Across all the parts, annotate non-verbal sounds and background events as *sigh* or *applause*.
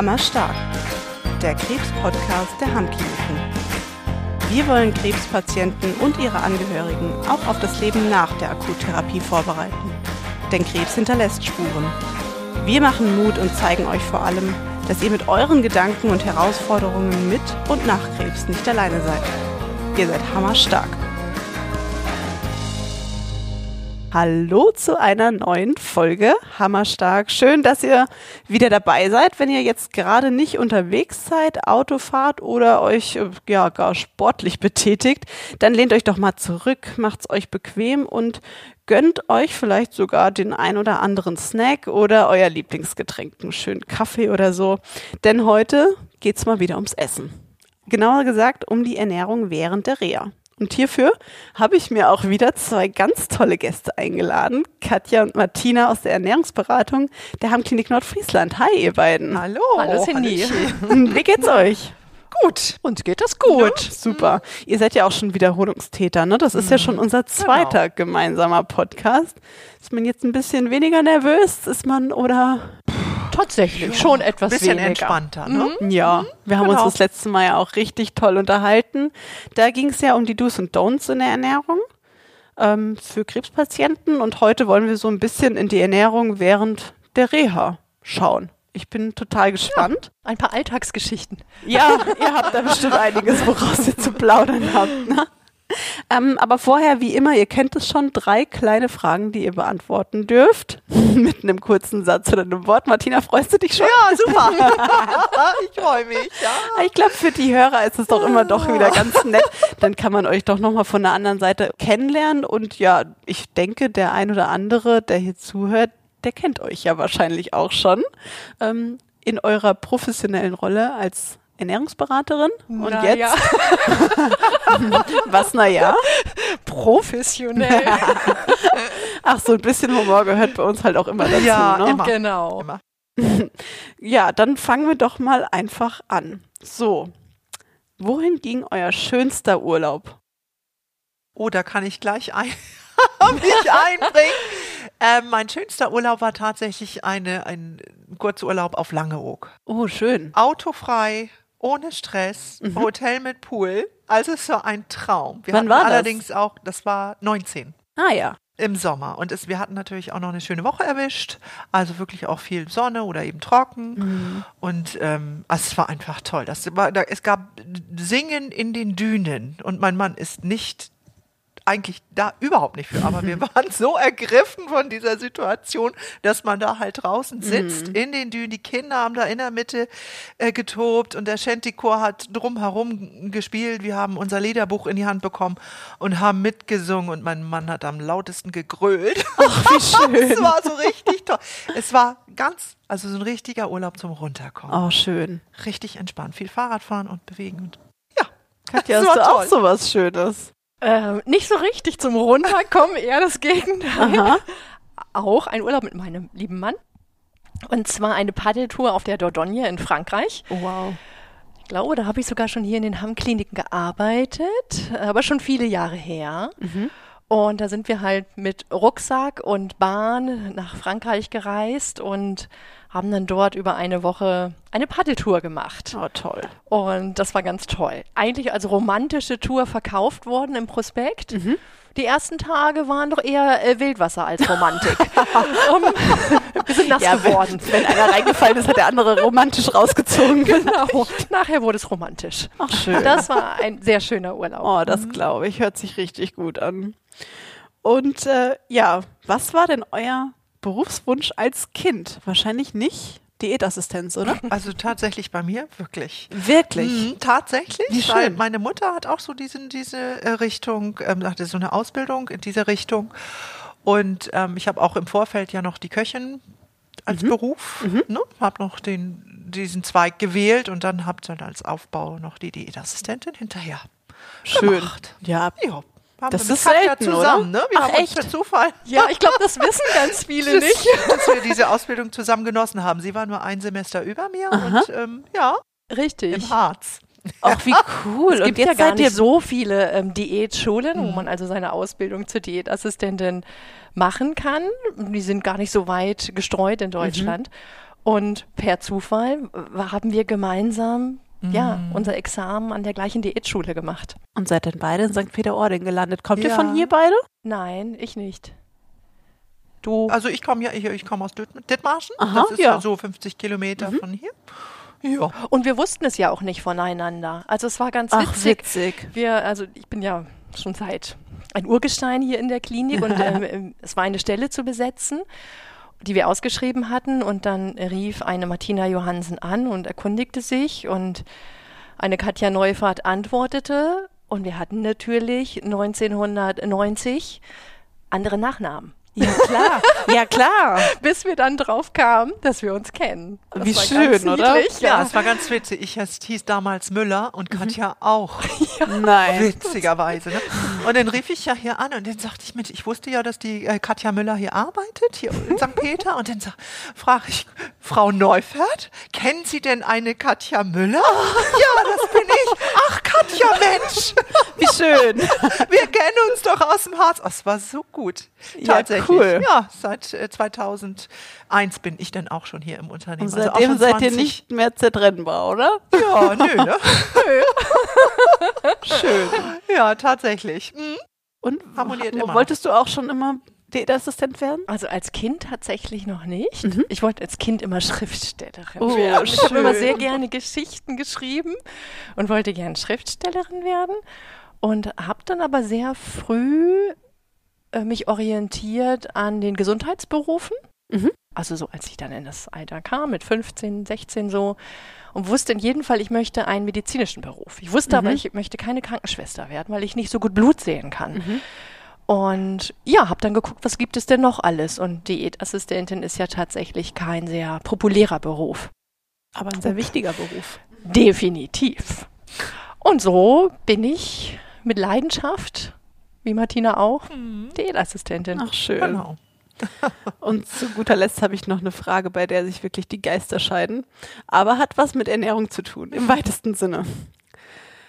Hammerstark, der Krebs-Podcast der Hammkliniken. Wir wollen Krebspatienten und ihre Angehörigen auch auf das Leben nach der Akuttherapie vorbereiten. Denn Krebs hinterlässt Spuren. Wir machen Mut und zeigen euch vor allem, dass ihr mit euren Gedanken und Herausforderungen mit und nach Krebs nicht alleine seid. Ihr seid hammerstark. Hallo zu einer neuen Folge Hammerstark. Schön, dass ihr wieder dabei seid. Wenn ihr jetzt gerade nicht unterwegs seid, Auto fahrt oder euch äh, ja gar sportlich betätigt, dann lehnt euch doch mal zurück, macht's euch bequem und gönnt euch vielleicht sogar den ein oder anderen Snack oder euer Lieblingsgetränk, einen schönen Kaffee oder so. Denn heute geht's mal wieder ums Essen. Genauer gesagt um die Ernährung während der Reha. Und hierfür habe ich mir auch wieder zwei ganz tolle Gäste eingeladen. Katja und Martina aus der Ernährungsberatung der Heimklinik Nordfriesland. Hi, ihr beiden. Hallo. Hallo, Cindy. Wie geht's euch? Gut. Uns geht das gut. Ja, super. Ihr seid ja auch schon Wiederholungstäter, ne? Das ist ja schon unser zweiter Genau. gemeinsamer Podcast. Ist man jetzt ein bisschen weniger nervös? Ist man oder? Tatsächlich, schon etwas Bisschen weniger. entspannter, ne? Ja, wir haben Genau. uns das letzte Mal ja auch richtig toll unterhalten. Da ging es ja um die Do's und Don'ts in der Ernährung ähm, für Krebspatienten und heute wollen wir so ein bisschen in die Ernährung während der Reha schauen. Ich bin total gespannt. Ein paar Alltagsgeschichten. Ja, ihr habt da bestimmt einiges, woraus ihr zu plaudern habt. Ne? *laughs* Ähm, aber vorher, wie immer, ihr kennt es schon, drei kleine Fragen, die ihr beantworten dürft. *laughs* Mit einem kurzen Satz oder einem Wort. Martina, freust du dich schon? Ja, super. *laughs* ich freue mich. Ja. Ich glaube, für die Hörer ist es doch immer doch wieder ganz nett. Dann kann man euch doch nochmal von der anderen Seite kennenlernen. Und ja, ich denke, der ein oder andere, der hier zuhört, der kennt euch ja wahrscheinlich auch schon. Ähm, in eurer professionellen Rolle als Ernährungsberaterin. Und Na jetzt, ja. *laughs* was, naja? Professionell. *laughs* Ach, so ein bisschen Humor gehört bei uns halt auch immer dazu. Ja, ne? immer. genau. Immer. *laughs* Ja, dann fangen wir doch mal einfach an. So, wohin ging euer schönster Urlaub? Oh, da kann ich gleich ein mich einbringen. Ähm, mein schönster Urlaub war tatsächlich eine, ein Kurzurlaub auf Langeoog. Oh, schön. Autofrei, ohne Stress, Hotel mit Pool. Also es war ein Traum. Wir Wann hatten war das? allerdings auch, das war 19. Ah ja. im Sommer. Und es, wir hatten natürlich auch noch eine schöne Woche erwischt. Also wirklich auch viel Sonne oder eben trocken. Und ähm, also es war einfach toll. Das war, da, es gab Singen in den Dünen. Und mein Mann ist nicht eigentlich da überhaupt nicht für, aber wir *laughs* waren so ergriffen von dieser Situation, dass man da halt draußen sitzt in den Dünen. Die Kinder haben da in der Mitte äh, getobt und der Shanty-Chor hat drumherum gespielt. Wir haben unser Liederbuch in die Hand bekommen und haben mitgesungen und mein Mann hat am lautesten gegrölt. Ach, wie *laughs* schön. Es war so richtig toll. Es war ganz, also so ein richtiger Urlaub zum Runterkommen. Oh, schön. Richtig entspannt. Viel Fahrradfahren und bewegen und ja. Katja, Das hast du auch toll. so was Schönes? Ähm, nicht so richtig zum Runterkommen, eher das Gegenteil. Aha. Auch ein Urlaub mit meinem lieben Mann. Und zwar eine Paddeltour auf der Dordogne in Frankreich. Oh, wow. Ich glaube, da habe ich sogar schon hier in den Hamm-Kliniken gearbeitet, aber schon viele Jahre her. Und da sind wir halt mit Rucksack und Bahn nach Frankreich gereist und haben dann dort über eine Woche eine Paddeltour gemacht. Oh, toll. Und das war ganz toll. Eigentlich als romantische Tour verkauft worden im Prospekt. Die ersten Tage waren doch eher äh, Wildwasser als Romantik. *laughs* um, *laughs* wir sind nass Ja, geworden. wenn, wenn einer reingefallen ist, hat der andere romantisch rausgezogen. Genau. *laughs* Nachher wurde es romantisch. Ach, schön. Das war ein sehr schöner Urlaub. Oh, das glaube ich. Hört sich richtig gut an. Und äh, ja, was war denn euer Berufswunsch als Kind? Wahrscheinlich nicht Diätassistenz, oder? Also tatsächlich bei mir wirklich. Wirklich? Mhm, tatsächlich, Wie weil schön. meine Mutter hat auch so diesen, diese äh, Richtung, ähm, hatte so eine Ausbildung in diese Richtung. Und ähm, ich habe auch im Vorfeld ja noch die Köchin als Beruf, ne? habe noch den, diesen Zweig gewählt und dann habe dann als Aufbau noch die Diätassistentin hinterher Schön. gemacht. Ja, Ja, haben Das wir ist Katja selten, zusammen, oder? ne? Wir Ach, haben uns echt? per Zufall Ja, ich glaube, das wissen ganz *laughs* viele nicht. *laughs* dass wir diese Ausbildung zusammen genossen haben. Sie war nur ein Semester über mir und ähm, ja, Richtig. im Harz. Ach, wie *laughs* cool. Es Und gibt jetzt ja gar seid ihr nicht so viele ähm, Diätschulen, wo man also seine Ausbildung zur Diätassistentin machen kann. Die sind gar nicht so weit gestreut in Deutschland. Und per Zufall haben wir gemeinsam ja, Mhm. unser Examen an der gleichen Diätschule gemacht. Und seid dann beide in St. Peter-Ording gelandet. Kommt ihr Ja. von hier beide? Nein, ich nicht. Du, Also ich komme ja, ich, ich komme aus Dithma- Dithmarschen. Aha, das ist ja. so 50 Kilometer von hier. Ja. und wir wussten es ja auch nicht voneinander. Also es war ganz Ach, witzig. witzig. Wir, also ich bin ja schon seit ein Urgestein hier in der Klinik und *laughs* ähm, ähm, es war eine Stelle zu besetzen, die wir ausgeschrieben hatten. Und dann rief eine Martina Johansen an und erkundigte sich. Und eine Katja Neufahrt antwortete. Und wir hatten natürlich 1990 andere Nachnamen. Ja, klar. ja, klar. *laughs* Bis wir dann drauf kamen, dass wir uns kennen. Das Wie schön, oder? niedlich, Ja, Ja. es war ganz witzig. Ich hieß damals Müller und Mhm. Katja auch. *laughs* Nein. Witzigerweise. Ne? Und dann rief ich ja hier an und dann sagte ich mit, ich wusste ja, dass die äh, Katja Müller hier arbeitet, hier in St. Peter. Und dann frage ich, Frau Neufert, kennen Sie denn eine Katja Müller? ja, das bin ich. Ach, Katja, Mensch, Wie schön. wir kennen uns doch aus dem Harz. Oh, Es war so gut. Ja, Tatsächlich. Cool. Ja, seit äh, 2001 bin ich dann auch schon hier im Unternehmen. Und Also auch seitdem schon seid ihr 20 nicht mehr zertrennbar, oder? Ja, nö, ne? *laughs* Schön. Ja, tatsächlich. Mhm. Und Harmoniert wo- immer. wolltest du auch schon immer Diätassistent werden? Also als Kind tatsächlich noch nicht. Mhm. Ich wollte als Kind immer Schriftstellerin Oh, werden. Ich habe immer schön. sehr gerne Geschichten geschrieben und wollte gerne Schriftstellerin werden und habe dann aber sehr früh äh, mich orientiert an den Gesundheitsberufen. Mhm. Also so, als ich dann in das Alter kam, mit 15, 16 so, und wusste in jedem Fall, ich möchte einen medizinischen Beruf. Ich wusste aber, Mhm. ich möchte keine Krankenschwester werden, weil ich nicht so gut Blut sehen kann. Mhm. Und ja, habe dann geguckt, was gibt es denn noch alles? Und Diätassistentin ist ja tatsächlich kein sehr populärer Beruf. Aber ein sehr wichtiger Beruf. Definitiv. Und so bin ich mit Leidenschaft, wie Martina auch, Diätassistentin. Ach, schön. Genau. *laughs* Und zu guter Letzt habe ich noch eine Frage, bei der sich wirklich die Geister scheiden, aber hat was mit Ernährung zu tun, im weitesten Sinne.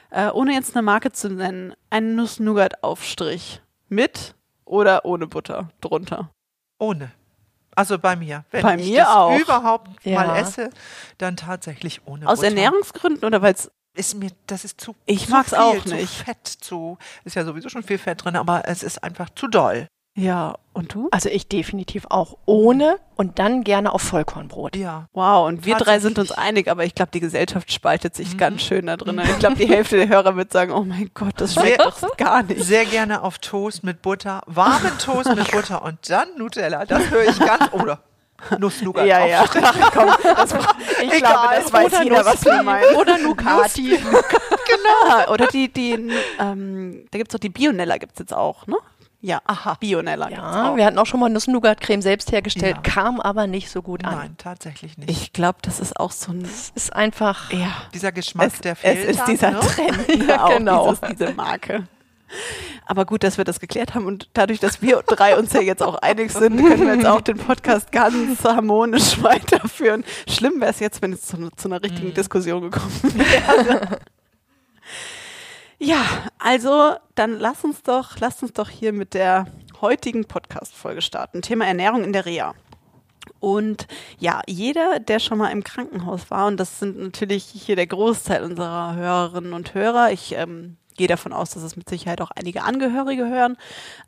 Äh, ohne jetzt eine Marke zu nennen, ein Nuss-Nougat-Aufstrich mit oder ohne Butter drunter. Ohne. Also bei mir. Wenn Bei ich mir das auch. überhaupt Ja. mal esse, dann tatsächlich ohne Aus Butter. Ernährungsgründen oder weil es Ist mir, das ist zu Ich zu mag's viel, auch zu nicht. fett, zu, ist ja sowieso schon viel Fett drin, aber es ist einfach zu doll. ja, und du? Also ich definitiv auch ohne und dann gerne auf Vollkornbrot. Ja. Wow, und wir drei sind uns einig, aber ich glaube, die Gesellschaft spaltet sich Mhm. ganz schön da drin. *laughs* Ich glaube, die Hälfte der Hörer wird sagen, oh mein Gott, das schmeckt Sehr- doch gar nicht. Sehr gerne auf Toast mit Butter, warmen Toast mit *laughs* Butter und dann Nutella. Das höre ich ganz. Oder Nuss-Nougat. Ja, ja. *laughs* Ach, komm, das, ich glaube, das weiß Oder jeder, was wir meinen. Oder Nucati. *laughs* Genau. Oder die, die, ähm, da gibt's doch die Bionella gibt's jetzt auch, ne? Ja, aha, Bionella Ja, auch. wir hatten auch schon mal Nuss-Nougat-Creme selbst hergestellt, Ja. kam aber nicht so gut an. Nein, tatsächlich nicht. Ich glaube, das ist auch so ein, Es ist einfach, ja, Dieser Geschmack, es, der es fehlt. ist dann, dieser ne? Trend? *laughs* Ja, genau. dieses, diese Marke. Aber gut, dass wir das geklärt haben und dadurch, dass wir drei uns ja jetzt auch einig sind, können wir jetzt auch den Podcast ganz harmonisch *laughs* weiterführen. Schlimm wäre es jetzt, wenn es zu, zu einer richtigen Mhm. Diskussion gekommen *laughs* wäre. ja, also dann lass uns doch, lass uns doch hier mit der heutigen Podcast-Folge starten. Thema Ernährung in der Reha. Und ja, jeder, der schon mal im Krankenhaus war, und das sind natürlich hier der Großteil unserer Hörerinnen und Hörer, ich ähm, gehe davon aus, dass es mit Sicherheit auch einige Angehörige hören,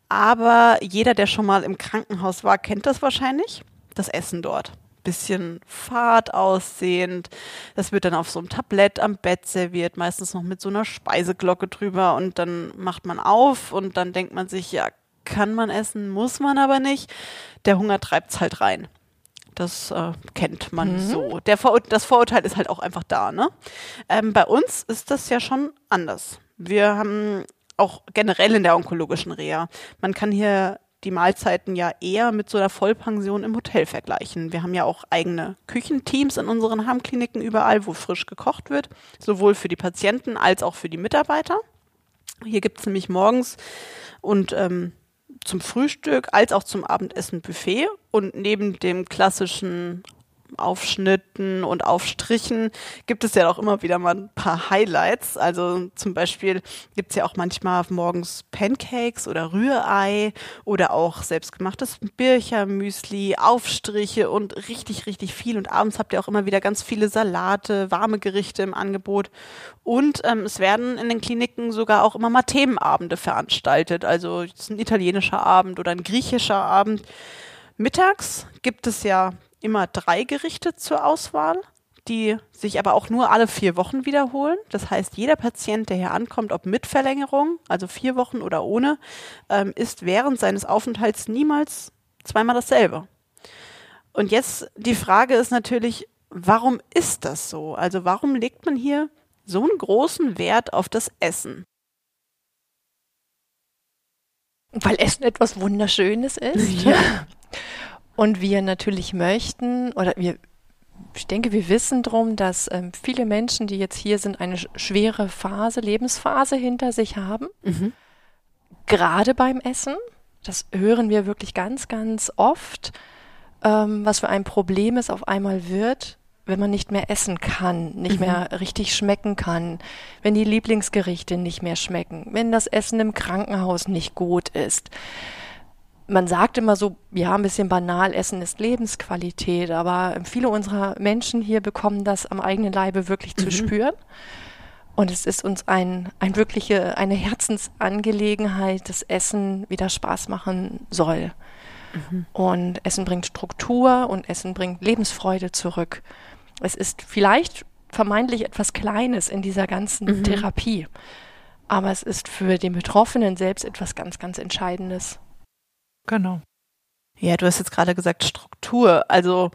aber jeder, der schon mal im Krankenhaus war, kennt das wahrscheinlich, das Essen dort. Bisschen fad aussehend. Das wird dann auf so einem Tablett am Bett serviert, meistens noch mit so einer Speiseglocke drüber und dann macht man auf und dann denkt man sich, ja, kann man essen, muss man aber nicht. Der Hunger treibt's halt rein. Das äh, kennt man so. Der Vorur das Vorurteil ist halt auch einfach da. Ne? Ähm, bei uns ist das ja schon anders. Wir haben auch generell in der onkologischen Reha, man kann hier die Mahlzeiten ja eher mit so einer Vollpension im Hotel vergleichen. Wir haben ja auch eigene Küchenteams in unseren Heimkliniken überall, wo frisch gekocht wird, sowohl für die Patienten als auch für die Mitarbeiter. Hier gibt es nämlich morgens und ähm, zum Frühstück als auch zum Abendessen Buffet und neben dem klassischen Aufschnitten und Aufstrichen gibt es ja auch immer wieder mal ein paar Highlights. Also zum Beispiel gibt es ja auch manchmal morgens Pancakes oder Rührei oder auch selbstgemachtes Birchermüsli, Aufstriche und richtig, richtig viel. Und abends habt ihr auch immer wieder ganz viele Salate, warme Gerichte im Angebot. Und ähm, es werden in den Kliniken sogar auch immer mal Themenabende veranstaltet. Also ein italienischer Abend oder ein griechischer Abend. Mittags gibt es ja immer drei Gerichte zur Auswahl, die sich aber auch nur alle vier Wochen wiederholen. Das heißt, jeder Patient, der hier ankommt, ob mit Verlängerung, also vier Wochen oder ohne, ähm, ist während seines Aufenthalts niemals zweimal dasselbe. Und jetzt die Frage ist natürlich, warum ist das so? Also warum legt man hier so einen großen Wert auf das Essen? Weil Essen etwas Wunderschönes ist. Ja. *laughs* Und wir natürlich möchten, oder wir, ich denke, wir wissen drum, dass ähm, viele Menschen, die jetzt hier sind, eine schwere Phase, Lebensphase hinter sich haben. Mhm. Gerade beim Essen. Das hören wir wirklich ganz, ganz oft, ähm, was für ein Problem es auf einmal wird, wenn man nicht mehr essen kann, nicht mhm. mehr richtig schmecken kann, wenn die Lieblingsgerichte nicht mehr schmecken, wenn das Essen im Krankenhaus nicht gut ist man sagt immer so, ja, ein bisschen banal, Essen ist Lebensqualität, aber viele unserer Menschen hier bekommen das am eigenen Leibe wirklich zu mhm. spüren. Und es ist uns ein, ein wirkliche, eine Herzensangelegenheit, dass Essen wieder Spaß machen soll. Mhm. Und Essen bringt Struktur und Essen bringt Lebensfreude zurück. Es ist vielleicht vermeintlich etwas Kleines in dieser ganzen mhm. Therapie, aber es ist für den Betroffenen selbst etwas ganz, ganz Entscheidendes. Genau. Ja, du hast jetzt gerade gesagt Struktur. Also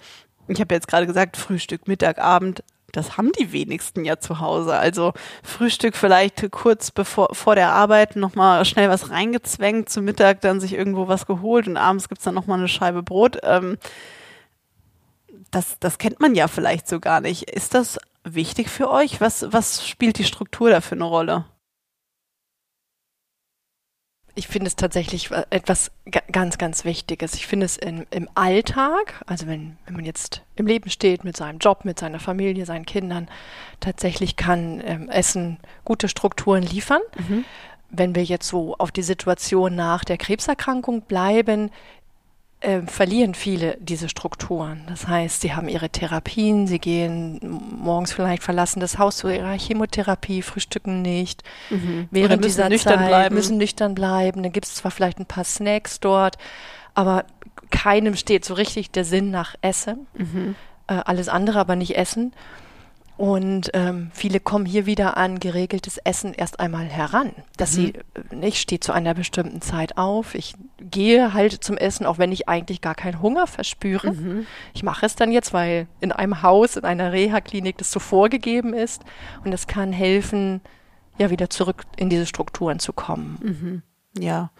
ich habe jetzt gerade gesagt Frühstück, Mittag, Abend. Das haben die wenigsten ja zu Hause. Also Frühstück vielleicht kurz bevor vor der Arbeit nochmal schnell was reingezwängt, zu Mittag dann sich irgendwo was geholt und abends gibt's dann nochmal eine Scheibe Brot. Ähm, das, das kennt man ja vielleicht so gar nicht. Ist das wichtig für euch? Was, was spielt die Struktur da für eine Rolle? Ich finde es tatsächlich äh, etwas ganz, ganz Wichtiges. Ich finde es in, im Alltag, also wenn, wenn man jetzt im Leben steht mit seinem Job, mit seiner Familie, seinen Kindern, tatsächlich kann ähm, Essen gute Strukturen liefern. Mhm. Wenn wir jetzt so auf die Situation nach der Krebserkrankung bleiben, äh, verlieren viele diese Strukturen. Das heißt, sie haben ihre Therapien, sie gehen morgens vielleicht verlassen das Haus zu ihrer Chemotherapie, frühstücken nicht. Mhm. Während dieser Zeit bleiben. müssen nüchtern bleiben. Dann gibt es zwar vielleicht ein paar Snacks dort, aber keinem steht so richtig der Sinn nach Essen. Mhm. Äh, alles andere aber nicht Essen. Und ähm, viele kommen hier wieder an geregeltes Essen erst einmal heran, dass mhm. sie, äh, ich stehe zu einer bestimmten Zeit auf, ich gehe halt zum Essen, auch wenn ich eigentlich gar keinen Hunger verspüre. Mhm. Ich mache es dann jetzt, weil in einem Haus, in einer Reha-Klinik das so vorgegeben ist und es kann helfen, ja wieder zurück in diese Strukturen zu kommen. Mhm. Ja,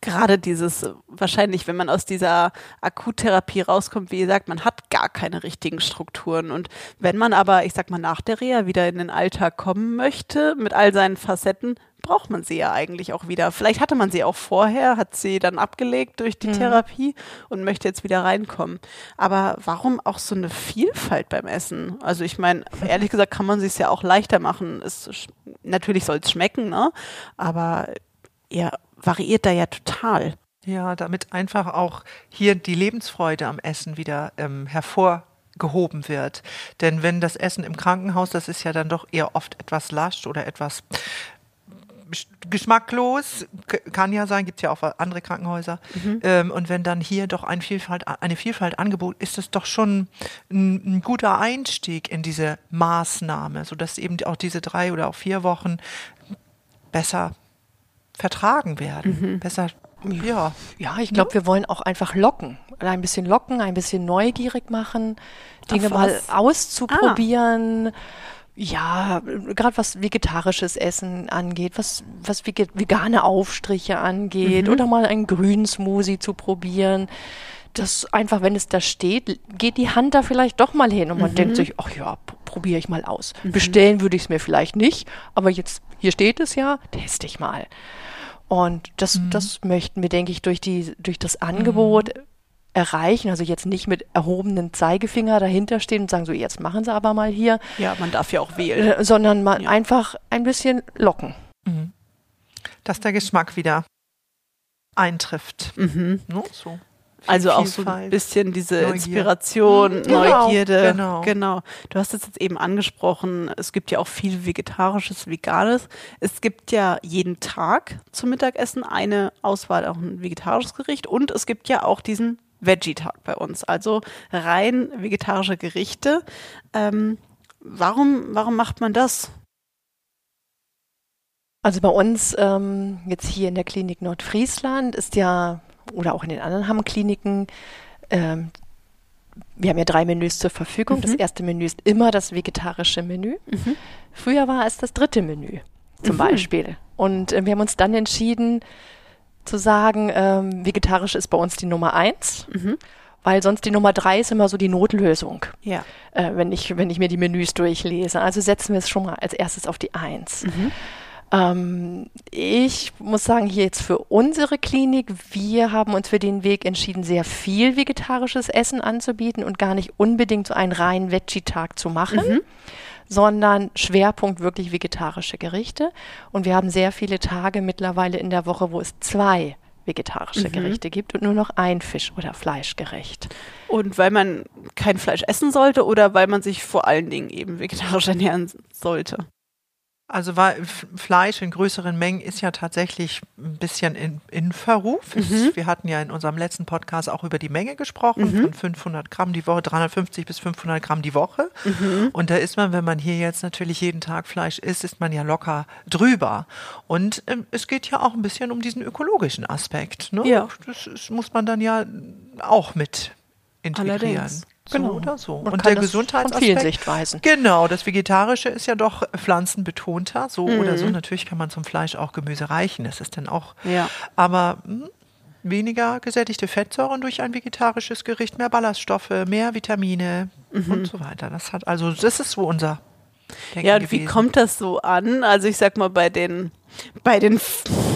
gerade dieses, wahrscheinlich, wenn man aus dieser Akuttherapie rauskommt, wie gesagt, man hat gar keine richtigen Strukturen. Und wenn man aber, ich sag mal, nach der Reha wieder in den Alltag kommen möchte, mit all seinen Facetten, braucht man sie ja eigentlich auch wieder. Vielleicht hatte man sie auch vorher, hat sie dann abgelegt durch die mhm. Therapie und möchte jetzt wieder reinkommen. Aber warum auch so eine Vielfalt beim Essen? Also ich meine, ehrlich gesagt kann man sich ja auch leichter machen. Es, natürlich soll es schmecken, ne? Aber ja, variiert da ja total. Ja, damit einfach auch hier die Lebensfreude am Essen wieder ähm, hervorgehoben wird. Denn wenn das Essen im Krankenhaus, das ist ja dann doch eher oft etwas lasch oder etwas geschmacklos, kann ja sein, gibt es ja auch andere Krankenhäuser. Mhm. Ähm, und wenn dann hier doch ein Vielfalt, eine Vielfalt Angebot, ist es doch schon ein, ein, guter Einstieg in diese Maßnahme, sodass eben auch diese drei oder auch vier Wochen besser vertragen werden. Mhm. Besser, ja. Ja, ich glaube, wir wollen auch einfach locken. Ein bisschen locken, ein bisschen neugierig machen, Dinge mal auszuprobieren. Ah. Ja, gerade was vegetarisches Essen angeht, was, was vegane Aufstriche angeht mhm. oder mal einen grünen Smoothie zu probieren. Das einfach, wenn es da steht, geht die Hand da vielleicht doch mal hin und man mhm. denkt sich, ach ja, probiere ich mal aus. Mhm. Bestellen würde ich es mir vielleicht nicht, aber jetzt, hier steht es ja, teste ich mal. Und das, mhm. das möchten wir, denke ich, durch, die, durch das Angebot mhm. erreichen. Also jetzt nicht mit erhobenen Zeigefinger dahinter stehen und sagen, so jetzt machen Sie aber mal hier. Ja, man darf ja auch wählen. Äh, sondern man ja. einfach ein bisschen locken. Mhm. Dass der Geschmack wieder eintrifft. Mhm. No, ne, so. Also auch so ein bisschen diese Neugier. Inspiration, mhm. genau, Neugierde. Genau. genau. Du hast es jetzt eben angesprochen, es gibt ja auch viel Vegetarisches, Veganes. Es gibt ja jeden Tag zum Mittagessen eine Auswahl, auch ein vegetarisches Gericht. Und es gibt ja auch diesen Veggie-Tag bei uns, also rein vegetarische Gerichte. Ähm, warum, warum macht man das? Also bei uns ähm, jetzt hier in der Klinik Nordfriesland ist ja oder auch in den anderen Hammkliniken. Ähm, wir haben ja drei Menüs zur Verfügung. Mhm. Das erste Menü ist immer das vegetarische Menü. Mhm. Früher war es das dritte Menü zum mhm. Beispiel. Und äh, wir haben uns dann entschieden zu sagen, ähm, vegetarisch ist bei uns die Nummer eins. Mhm. Weil sonst die Nummer drei ist immer so die Notlösung, ja. äh, wenn, ich, wenn ich mir die Menüs durchlese. Also setzen wir es schon mal als erstes auf die Eins. Ähm, ich muss sagen, hier jetzt für unsere Klinik, wir haben uns für den Weg entschieden, sehr viel vegetarisches Essen anzubieten und gar nicht unbedingt so einen reinen Veggie-Tag zu machen. Mhm sondern Schwerpunkt wirklich vegetarische Gerichte. Und wir haben sehr viele Tage mittlerweile in der Woche, wo es zwei vegetarische mhm. Gerichte gibt und nur noch ein Fisch- oder Fleischgericht. Und weil man kein Fleisch essen sollte oder weil man sich vor allen Dingen eben vegetarisch *laughs* ernähren sollte? Also weil Fleisch in größeren Mengen ist ja tatsächlich ein bisschen in, in Verruf. Mhm. Wir hatten ja in unserem letzten Podcast auch über die Menge gesprochen, mhm. von 500 Gramm die Woche, 350 bis 500 Gramm die Woche. Mhm. Und da ist man, wenn man hier jetzt natürlich jeden Tag Fleisch isst, ist man ja locker drüber. Und ähm, es geht ja auch ein bisschen um diesen ökologischen Aspekt. Ne? Ja. Das, das muss man dann ja auch mit integrieren. Allerdings. Genau. So oder so. Man und der Gesundheitsaspekt. Von vielen Sichtweisen. Genau, das Vegetarische ist ja doch pflanzenbetonter, so mhm. oder so. Natürlich kann man zum Fleisch auch Gemüse reichen, das ist dann auch. Ja. Aber mh, hm, weniger gesättigte Fettsäuren durch ein vegetarisches Gericht, mehr Ballaststoffe, mehr Vitamine mhm. und so weiter. Das hat also, das ist so unser. Denken ja, und gewesen. wie kommt das so an? Also ich sag mal, bei den bei den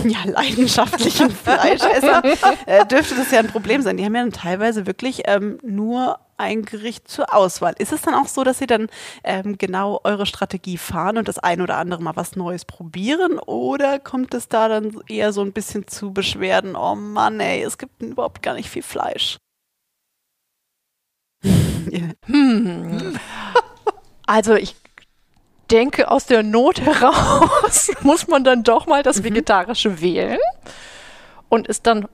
ja, leidenschaftlichen *laughs* Fleischessern äh, dürfte das ja ein Problem sein. Die haben ja dann teilweise wirklich ähm, nur ein Gericht zur Auswahl. Ist es dann auch so, dass Sie dann ähm, genau eure Strategie fahren und das ein oder andere mal was Neues probieren? Oder kommt es da dann eher so ein bisschen zu Beschwerden? Oh Mann, ey, es gibt überhaupt gar nicht viel Fleisch. hm. *laughs* Also ich denke, aus der Not heraus *laughs* muss man dann doch mal das mhm. Vegetarische wählen und ist dann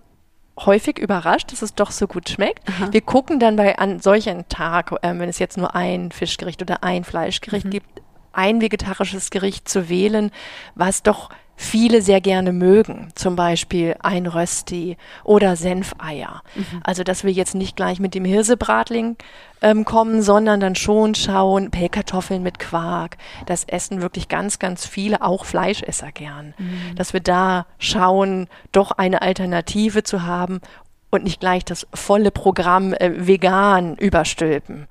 häufig überrascht, dass es doch so gut schmeckt. Aha. Wir gucken dann bei an solchen Tag, äh, wenn es jetzt nur ein Fischgericht oder ein Fleischgericht mhm. gibt, ein vegetarisches Gericht zu wählen, was doch viele sehr gerne mögen. Zum Beispiel ein Rösti oder Senfeier. Mhm. Also, dass wir jetzt nicht gleich mit dem Hirsebratling ähm, kommen, sondern dann schon schauen, Pellkartoffeln mit Quark. Das essen wirklich ganz, ganz viele, auch Fleischesser gern. Mhm. Dass wir da schauen, doch eine Alternative zu haben und nicht gleich das volle Programm äh, vegan überstülpen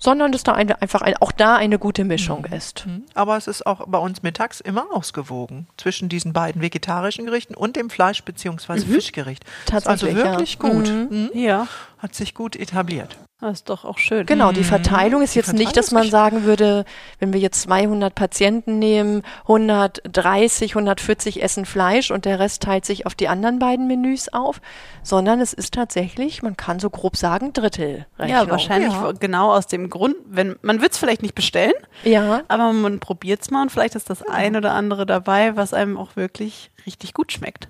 sondern dass da eine, einfach ein, auch da eine gute Mischung mhm. ist. Mhm. Aber es ist auch bei uns mittags immer ausgewogen zwischen diesen beiden vegetarischen Gerichten und dem Fleisch- bzw. Mhm. Fischgericht. Tatsächlich, also wirklich ja. gut. Mhm. mhm. Ja. Hat sich gut etabliert. Das ist doch auch schön. Genau, die mhm. Verteilung ist jetzt nicht, dass man sagen würde, wenn wir jetzt 200 Patienten nehmen, 130, 140 essen Fleisch und der Rest teilt sich auf die anderen beiden Menüs auf, sondern es ist tatsächlich, man kann so grob sagen, Drittel. Ja, wahrscheinlich ja. genau aus dem Grund, wenn man wird es vielleicht nicht bestellen, ja. aber man probiert es mal und vielleicht ist das ein oder andere dabei, was einem auch wirklich richtig gut schmeckt.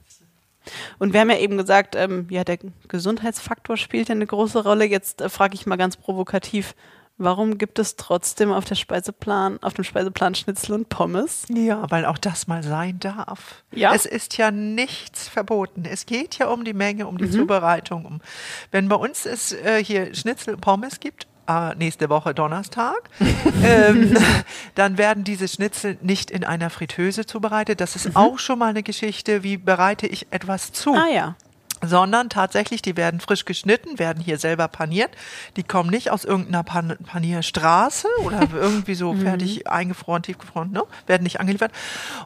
Und wir haben ja eben gesagt, ähm, ja, der Gesundheitsfaktor spielt ja eine große Rolle. Jetzt äh, frage ich mal ganz provokativ, warum gibt es trotzdem auf der Speiseplan, auf dem Speiseplan Schnitzel und Pommes? Ja, weil auch das mal sein darf. Ja. Es ist ja nichts verboten. Es geht ja um die Menge, um die mhm. Zubereitung. Um, wenn bei uns es äh, hier Schnitzel und Pommes gibt, äh, nächste Woche Donnerstag, *laughs* ähm, *laughs* dann werden diese Schnitzel nicht in einer Fritteuse zubereitet. Das ist mhm. auch schon mal eine Geschichte, wie bereite ich etwas zu. Ah ja. Sondern tatsächlich, die werden frisch geschnitten, werden hier selber paniert. Die kommen nicht aus irgendeiner Pan Panierstraße oder *laughs* irgendwie so fertig eingefroren, tiefgefroren, ne? werden nicht angeliefert.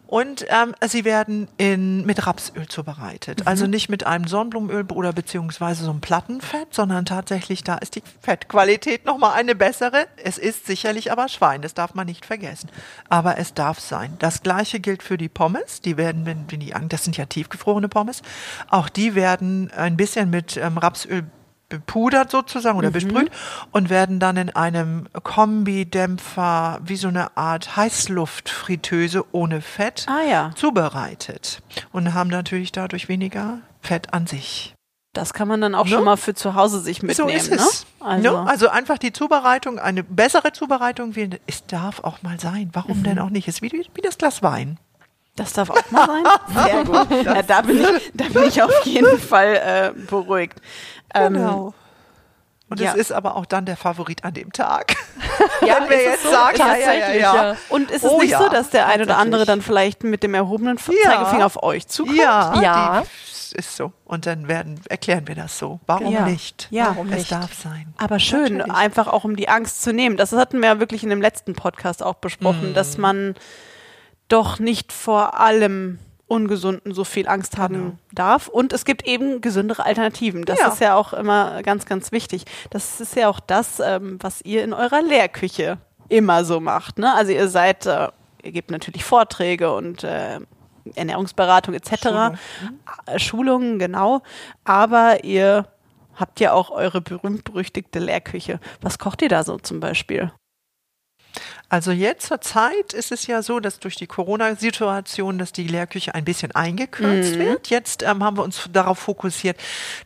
Und ähm, sie werden in, mit Rapsöl zubereitet. Also nicht mit einem Sonnenblumenöl oder beziehungsweise so einem Plattenfett, sondern tatsächlich, da ist die Fettqualität nochmal eine bessere. Es ist sicherlich aber Schwein, das darf man nicht vergessen. Aber es darf sein. Das gleiche gilt für die Pommes. Die werden, wenn, wenn die, das sind ja tiefgefrorene Pommes, auch die werden ein bisschen mit ähm, Rapsöl bepudert sozusagen oder besprüht und werden dann in einem Kombidämpfer wie so eine Art Heißluftfritteuse ohne Fett Ah ja. zubereitet und haben natürlich dadurch weniger Fett an sich. Das kann man dann auch Ne? schon mal für zu Hause sich so mitnehmen, ist es. ne? Also, Ne? also einfach die Zubereitung, eine bessere Zubereitung wählen. Es darf auch mal sein. Warum denn auch nicht? Es ist wie, wie das Glas Wein. Das darf auch mal sein. *laughs* Sehr gut. Ja, da, bin ich, da bin ich auf jeden Fall äh, beruhigt. Ähm, Genau. Und ja. es ist aber auch dann der Favorit an dem Tag. Ja, Wenn wir jetzt so? sagen, Ist ja, ja, ja, tatsächlich, ja. ja. Und ist es Oh nicht ja, so, dass der ein oder andere dann vielleicht mit dem erhobenen F- Ja. Zeigefinger auf euch zukommt? Ja, Ja. Ist so. Und dann werden, erklären wir das so. Warum Ja. nicht? Ja. Warum es nicht? darf sein. Aber schön, Natürlich. einfach auch um die Angst zu nehmen. Das hatten wir ja wirklich in dem letzten Podcast auch besprochen, Mhm. dass man doch nicht vor allem Ungesunden so viel Angst haben darf. Und es gibt eben gesündere Alternativen. Das Genau. Ja. ist ja auch immer ganz, ganz wichtig. Das ist ja auch das, ähm, was ihr in eurer Lehrküche immer so macht. Ne? Also ihr seid, äh, ihr gebt natürlich Vorträge und äh, Ernährungsberatung etc. Schulung. Äh, Schulungen, genau. Aber ihr habt ja auch eure berühmt-berüchtigte Lehrküche. Was kocht ihr da so zum Beispiel? Also jetzt zur Zeit ist es ja so, dass durch die Corona-Situation, dass die Lehrküche ein bisschen eingekürzt wird. Jetzt ähm, haben wir uns darauf fokussiert,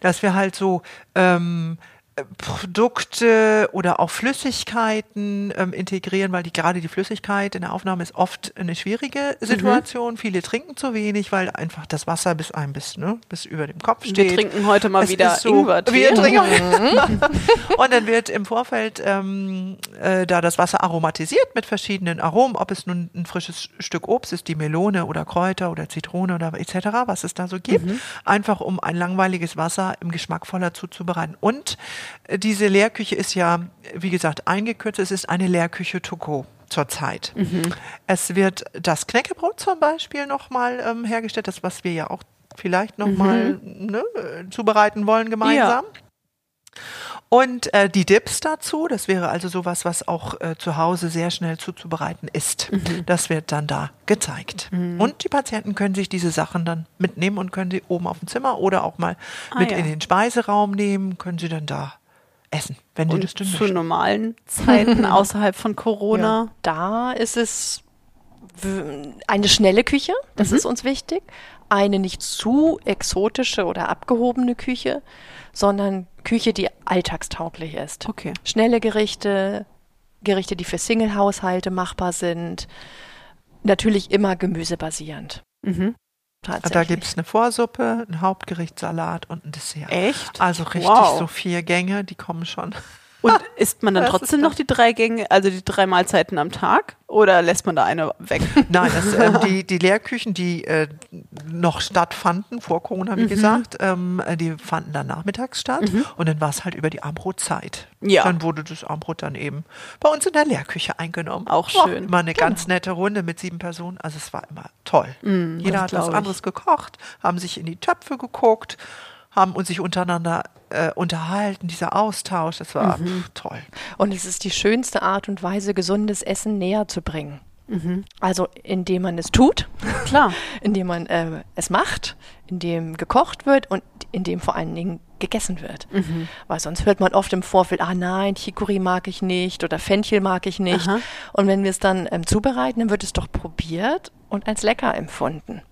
dass wir halt so ähm, äh, Produkte oder auch Flüssigkeiten ähm, integrieren, weil die gerade die Flüssigkeit in der Aufnahme ist oft eine schwierige Situation. Viele trinken zu wenig, weil einfach das Wasser bis ein bis, ne, bis über dem Kopf steht. Wir trinken heute mal Es wieder so, Ingwertee. Wir trinken *laughs* und dann wird im Vorfeld ähm, äh, da das Wasser aromatisiert mit verschiedenen Aromen, ob es nun ein frisches Stück Obst ist, die Melone oder Kräuter oder Zitrone oder etc., was es da so gibt, Mhm. einfach um ein langweiliges Wasser im geschmackvoller zuzubereiten. Und diese Lehrküche ist ja, wie gesagt, eingekürzt, es ist eine Lehrküche to go zurzeit. Mhm. Es wird das Knäckebrot zum Beispiel nochmal ähm, hergestellt, das was wir ja auch vielleicht nochmal ne, äh, zubereiten wollen gemeinsam. Und äh, die Dips dazu, das wäre also sowas, was auch äh, zu Hause sehr schnell zuzubereiten ist. Mhm. Das wird dann da gezeigt. Und die Patienten können sich diese Sachen dann mitnehmen und können sie oben auf dem Zimmer oder auch mal Ah, mit ja. in den Speiseraum nehmen, können sie dann da essen, wenn sie das denn zu möchten. normalen Zeiten *laughs* außerhalb von Corona. Da ist es eine schnelle Küche, das ist uns wichtig. Eine nicht zu exotische oder abgehobene Küche, sondern Küche, die alltagstauglich ist. Okay. Schnelle Gerichte, Gerichte, die für Single-Haushalte machbar sind. Natürlich immer gemüsebasierend. Mhm. Tatsächlich. Da gibt es eine Vorsuppe, ein Hauptgericht, Salat und ein Dessert. Echt? Also richtig Wow. so vier Gänge, die kommen schon. *laughs* Und isst man dann Das trotzdem noch die drei Gänge, also die drei Mahlzeiten am Tag? Oder lässt man da eine weg? Nein, das, ähm, *laughs* die, die Lehrküchen, die äh, noch stattfanden, vor Corona, Mhm. wie gesagt, ähm, äh, die fanden dann nachmittags statt. Und dann war es halt über die Armbrotzeit. Ja. Dann wurde das Armbrot dann eben bei uns in der Lehrküche eingenommen. Auch schön. Immer eine ganz nette Runde mit sieben Personen. Also es war immer toll. Jeder Mhm, das hat was ich. anderes gekocht, haben sich in die Töpfe geguckt, haben uns sich untereinander äh, unterhalten, dieser Austausch. Das war Mhm. pff, toll. Und es ist die schönste Art und Weise, gesundes Essen näher zu bringen. Also indem man es tut, Klar. *laughs* indem man äh, es macht, indem gekocht wird und indem vor allen Dingen gegessen wird. Weil sonst hört man oft im Vorfeld, ah nein, Chicorée mag ich nicht oder Fenchel mag ich nicht. Aha. Und wenn wir es dann ähm, zubereiten, dann wird es doch probiert und als lecker empfunden.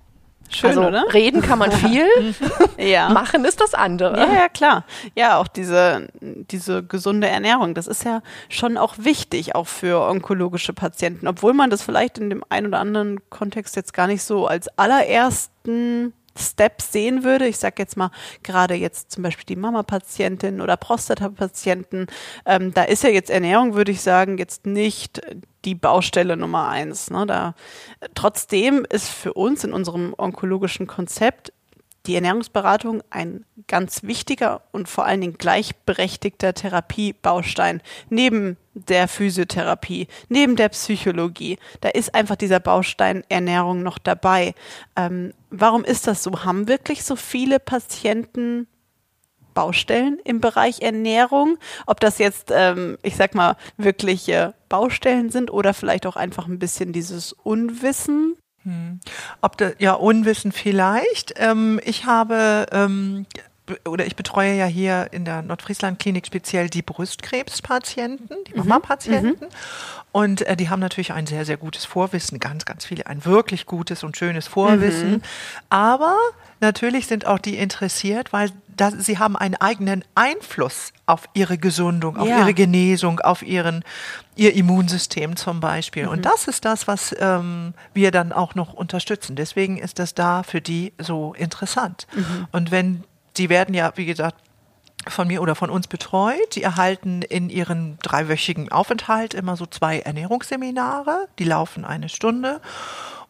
Schön, also oder? reden kann man viel, *laughs* Ja. machen ist das andere. Ja, ja, klar. Ja, auch diese, diese gesunde Ernährung, das ist ja schon auch wichtig, auch für onkologische Patienten, obwohl man das vielleicht in dem einen oder anderen Kontext jetzt gar nicht so als allerersten Step sehen würde. Ich sage jetzt mal gerade jetzt zum Beispiel die Mama-Patientin oder Prostata-Patienten. Ähm, da ist ja jetzt Ernährung, würde ich sagen, jetzt nicht die Baustelle Nummer eins. Ne? Da, trotzdem ist für uns in unserem onkologischen Konzept die Ernährungsberatung ein ganz wichtiger und vor allen Dingen gleichberechtigter Therapiebaustein neben der Physiotherapie, neben der Psychologie. Da ist einfach dieser Baustein Ernährung noch dabei. Ähm, warum ist das so? Haben wirklich so viele Patienten Baustellen im Bereich Ernährung? Ob das jetzt, ähm, ich sag mal, wirkliche Baustellen sind oder vielleicht auch einfach ein bisschen dieses Unwissen? Hm. Ob da, ja, Unwissen vielleicht. Ähm, ich habe ähm, oder ich betreue ja hier in der Nordfriesland-Klinik speziell die Brustkrebspatienten, die mhm. Mama-Patienten. Mhm. Und äh, die haben natürlich ein sehr, sehr gutes Vorwissen, ganz, ganz viele, ein wirklich gutes und schönes Vorwissen. Mhm. Aber natürlich sind auch die interessiert, weil das, sie haben einen eigenen Einfluss auf ihre Gesundung, auf ja. ihre Genesung, auf ihren, ihr Immunsystem zum Beispiel. Mhm. Und das ist das, was ähm, wir dann auch noch unterstützen. Deswegen ist das da für die so interessant. Mhm. Und wenn die werden ja, wie gesagt, von mir oder von uns betreut. Die erhalten in ihren dreiwöchigen Aufenthalt immer so zwei Ernährungsseminare. Die laufen eine Stunde.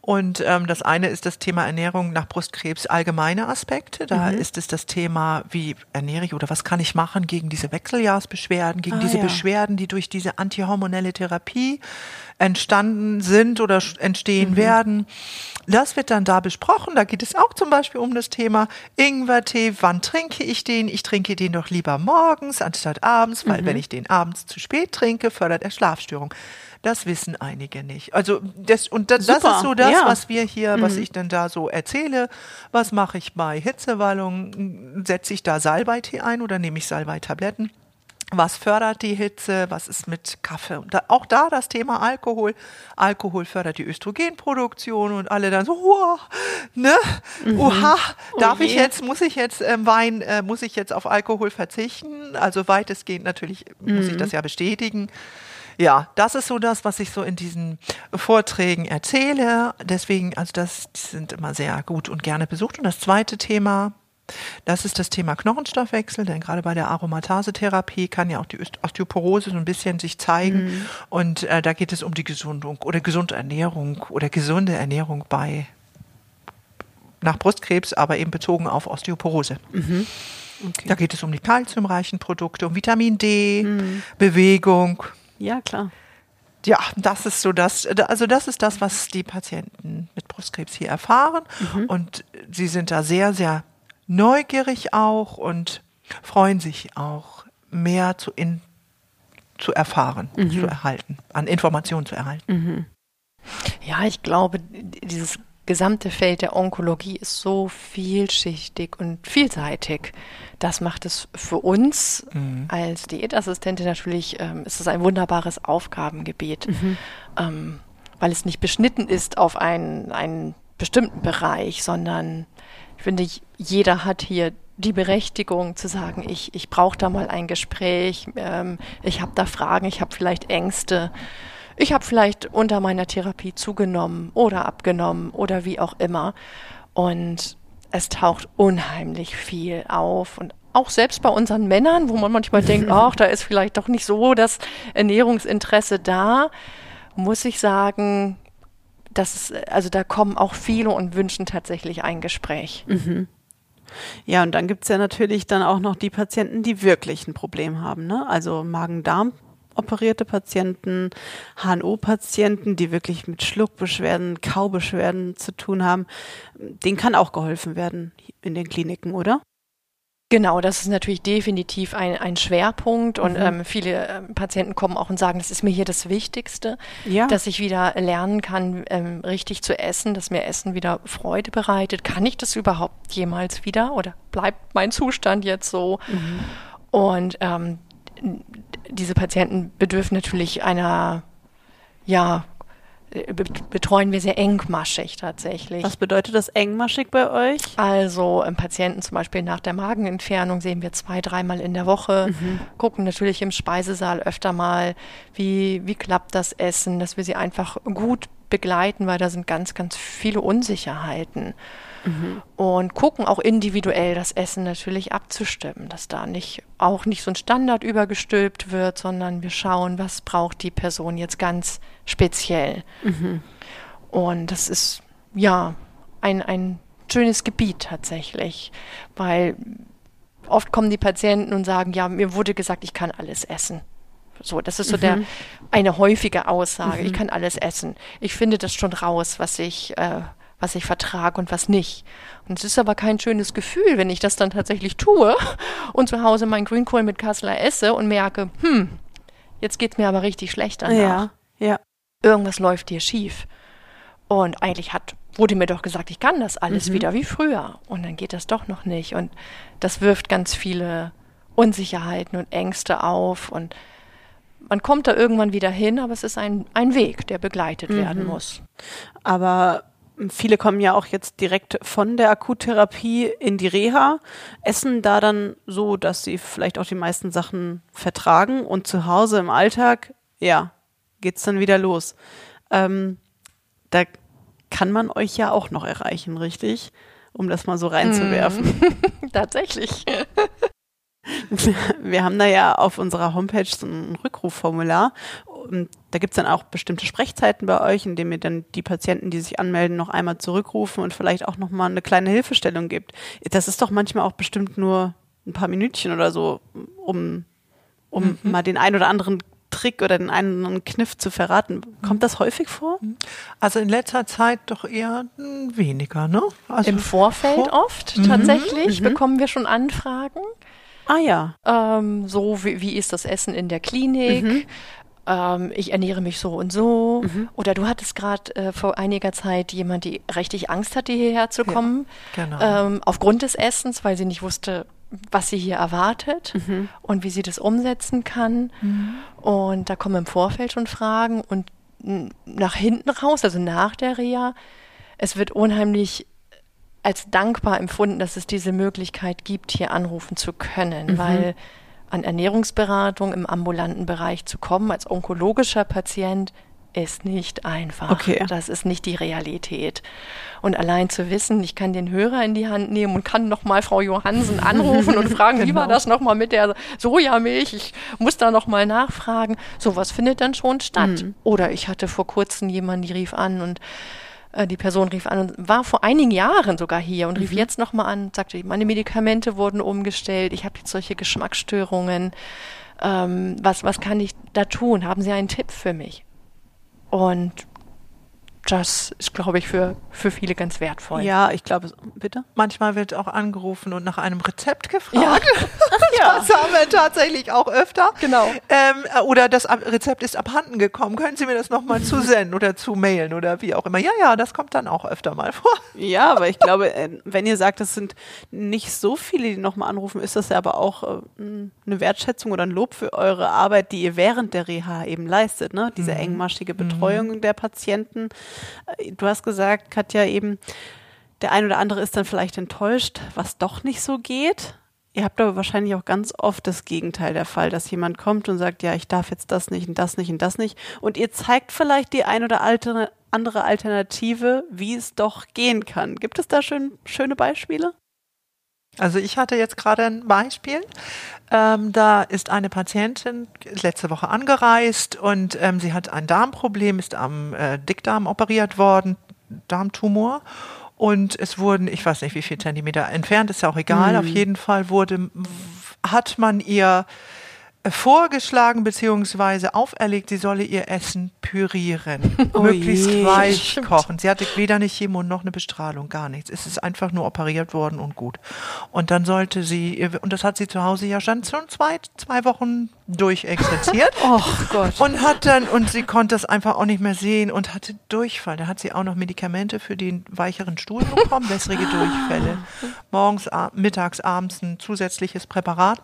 Und ähm, das eine ist das Thema Ernährung nach Brustkrebs allgemeine Aspekte. Da mhm. ist es das Thema, wie ernähre ich oder was kann ich machen gegen diese Wechseljahrsbeschwerden, gegen ah, diese ja. Beschwerden, die durch diese antihormonelle Therapie entstanden sind oder entstehen mhm. werden. Das wird dann da besprochen. Da geht es auch zum Beispiel um das Thema Ingwertee. Wann trinke ich den? Ich trinke den doch lieber morgens anstatt abends, weil mhm. wenn ich den abends zu spät trinke, fördert er Schlafstörung. Das wissen einige nicht. Also das und das, das ist so das, ja. was wir hier, mhm. was ich dann da so erzähle. Was mache ich bei Hitzewallung? Setze ich da Salbeitee ein oder nehme ich Salbeitabletten? Was fördert die Hitze? Was ist mit Kaffee? Und da, auch da das Thema Alkohol. Alkohol fördert die Östrogenproduktion und alle dann so, wow, ne? Mhm. Oha, oh darf oh ich jetzt, muss ich jetzt ähm, Wein, äh, muss ich jetzt auf Alkohol verzichten? Also weitestgehend natürlich mhm. muss ich mhm. das ja bestätigen. Ja, das ist so das, was ich so in diesen Vorträgen erzähle. Deswegen, also das sind immer sehr gut und gerne besucht. Und das zweite Thema, das ist das Thema Knochenstoffwechsel, denn gerade bei der Aromatasetherapie kann ja auch die Osteoporose so ein bisschen sich zeigen. Mhm. Und äh, da geht es um die Gesundung oder gesunde Ernährung oder gesunde Ernährung bei nach Brustkrebs, aber eben bezogen auf Osteoporose. Mhm. Okay. Da geht es um die kalziumreichen Produkte, um Vitamin D, mhm. Bewegung, ja, klar. Ja, das ist so das, also das ist das, was die Patienten mit Brustkrebs hier erfahren. Mhm. Und sie sind da sehr, sehr neugierig auch und freuen sich auch mehr zu, in, zu erfahren, mhm. zu erhalten, an Informationen zu erhalten. Mhm. Ja, ich glaube, dieses gesamte Feld der Onkologie ist so vielschichtig und vielseitig. Das macht es für uns mhm. als Diätassistentin natürlich, ähm, ist es ein wunderbares Aufgabengebiet, mhm. ähm, weil es nicht beschnitten ist auf einen, einen bestimmten Bereich, sondern ich finde, jeder hat hier die Berechtigung zu sagen, ich, ich brauche da mal ein Gespräch, ähm, ich habe da Fragen, ich habe vielleicht Ängste ich habe vielleicht unter meiner Therapie zugenommen oder abgenommen oder wie auch immer. Und es taucht unheimlich viel auf und auch selbst bei unseren Männern, wo man manchmal *laughs* denkt, ach, da ist vielleicht doch nicht so das Ernährungsinteresse da, muss ich sagen, dass also da kommen auch viele und wünschen tatsächlich ein Gespräch. Mhm. Ja, und dann gibt's ja natürlich dann auch noch die Patienten, die wirklich ein Problem haben. Ne? Also Magen-Darm operierte Patienten, HNO-Patienten, die wirklich mit Schluckbeschwerden, Kaubeschwerden zu tun haben, denen kann auch geholfen werden in den Kliniken, oder? Genau, das ist natürlich definitiv ein, ein Schwerpunkt und mhm. ähm, viele ähm, Patienten kommen auch und sagen, das ist mir hier das Wichtigste, ja. dass ich wieder lernen kann, ähm, richtig zu essen, dass mir Essen wieder Freude bereitet. Kann ich das überhaupt jemals wieder oder bleibt mein Zustand jetzt so? Mhm. Und ähm, diese Patienten bedürfen natürlich einer, ja, betreuen wir sehr engmaschig tatsächlich. Was bedeutet das engmaschig bei euch? Also im Patienten zum Beispiel nach der Magenentfernung sehen wir zwei, dreimal in der Woche, mhm. gucken natürlich im Speisesaal öfter mal, wie, wie klappt das Essen, dass wir sie einfach gut begleiten, weil da sind ganz, ganz viele Unsicherheiten mhm. und gucken auch individuell das Essen natürlich abzustimmen, dass da nicht auch nicht so ein Standard übergestülpt wird, sondern wir schauen, was braucht die Person jetzt ganz speziell. Mhm. Und das ist ja ein, ein schönes Gebiet tatsächlich, weil oft kommen die Patienten und sagen, ja, mir wurde gesagt, ich kann alles essen. So, das ist so mhm. der eine häufige Aussage. Mhm. Ich kann alles essen. Ich finde das schon raus, was ich, äh, was ich vertrage und was nicht. Und es ist aber kein schönes Gefühl, wenn ich das dann tatsächlich tue und zu Hause meinen Grünkohl mit Kassler esse und merke, hm, jetzt geht's mir aber richtig schlecht danach. Ja, ja. Irgendwas läuft hier schief. Und eigentlich hat, wurde mir doch gesagt, ich kann das alles mhm. wieder wie früher. Und dann geht das doch noch nicht. Und das wirft ganz viele Unsicherheiten und Ängste auf. Und man kommt da irgendwann wieder hin, aber es ist ein, ein Weg, der begleitet mhm. werden muss. Aber viele kommen ja auch jetzt direkt von der Akuttherapie in die Reha, essen da dann so, dass sie vielleicht auch die meisten Sachen vertragen und zu Hause im Alltag, ja, geht's dann wieder los. Ähm, da kann man euch ja auch noch erreichen, richtig? Um das mal so reinzuwerfen. Mm. *laughs* Tatsächlich. *laughs* Wir haben da ja auf unserer Homepage so ein Rückrufformular. Da gibt es dann auch bestimmte Sprechzeiten bei euch, in denen ihr dann die Patienten, die sich anmelden, noch einmal zurückrufen und vielleicht auch nochmal eine kleine Hilfestellung gibt. Das ist doch manchmal auch bestimmt nur ein paar Minütchen oder so, um, um mhm. mal den ein oder anderen Trick oder den einen Kniff zu verraten. Kommt das häufig vor? Also in letzter Zeit doch eher weniger, ne? Also Im Vorfeld vor oft mhm. tatsächlich mhm. bekommen wir schon Anfragen. Ah ja. Ähm, so wie, wie ist das Essen in der Klinik? Mhm. Ähm, ich ernähre mich so und so. Mhm. Oder du hattest gerade äh, vor einiger Zeit jemand, die richtig Angst hatte, hierher zu kommen. Ja, genau. ähm, aufgrund des Essens, weil sie nicht wusste, was sie hier erwartet mhm. und wie sie das umsetzen kann. Mhm. Und da kommen im Vorfeld schon Fragen und nach hinten raus, also nach der Reha, es wird unheimlich als dankbar empfunden, dass es diese Möglichkeit gibt, hier anrufen zu können, mhm. weil an Ernährungsberatung im ambulanten Bereich zu kommen als onkologischer Patient ist nicht einfach. Okay. Das ist nicht die Realität. Und allein zu wissen, ich kann den Hörer in die Hand nehmen und kann nochmal Frau Johansen anrufen und *laughs* fragen, genau. wie war genau. das nochmal mit der Sojamilch? Ich muss da nochmal nachfragen. Sowas findet dann schon statt. Mhm. Oder ich hatte vor kurzem jemanden, die rief an und äh, die Person rief an und war vor einigen Jahren sogar hier und rief mhm. jetzt nochmal an und sagte, meine Medikamente wurden umgestellt, ich habe jetzt solche Geschmacksstörungen. Ähm, was, was kann ich da tun? Haben Sie einen Tipp für mich? Und das ist, glaube ich, für, für viele ganz wertvoll. Ja, ich glaube, bitte. Manchmal wird auch angerufen und nach einem Rezept gefragt. Ja. *laughs* *laughs* ja. Das haben wir tatsächlich auch öfter. Genau. Ähm, oder das Rezept ist abhanden gekommen. Können Sie mir das nochmal zusenden oder zumailen oder wie auch immer? Ja, ja, das kommt dann auch öfter mal vor. *laughs* Ja, aber ich glaube, äh, wenn ihr sagt, es sind nicht so viele, die nochmal anrufen, ist das ja aber auch äh, eine Wertschätzung oder ein Lob für eure Arbeit, die ihr während der Reha eben leistet. Ne? Diese mhm. engmaschige Betreuung mhm. der Patienten Du hast gesagt, Katja, eben, der ein oder andere ist dann vielleicht enttäuscht, was doch nicht so geht. Ihr habt aber wahrscheinlich auch ganz oft das Gegenteil der Fall, dass jemand kommt und sagt, ja, ich darf jetzt das nicht und das nicht und das nicht. Und ihr zeigt vielleicht die ein oder andere Alternative, wie es doch gehen kann. Gibt es da schön, schöne Beispiele? Also ich hatte jetzt gerade ein Beispiel. Ähm, da ist eine Patientin letzte Woche angereist und ähm, sie hat ein Darmproblem, ist am äh, Dickdarm operiert worden, Darmtumor. Und es wurden, ich weiß nicht, wie viel Zentimeter entfernt, ist ja auch egal. Mhm. Auf jeden Fall wurde, hat man ihr vorgeschlagen bzw. auferlegt, sie solle ihr Essen pürieren, *laughs* oh möglichst je, weich stimmt. kochen. Sie hatte weder eine Chemo noch eine Bestrahlung, gar nichts. Es ist einfach nur operiert worden und gut. Und dann sollte sie, und das hat sie zu Hause ja schon zwei, zwei Wochen durchexerziert. *laughs* oh Gott. Und hat dann, und sie konnte das einfach auch nicht mehr sehen und hatte Durchfall. Da hat sie auch noch Medikamente für den weicheren Stuhl bekommen, wässrige Durchfälle. Morgens, mittags, abends ein zusätzliches Präparat.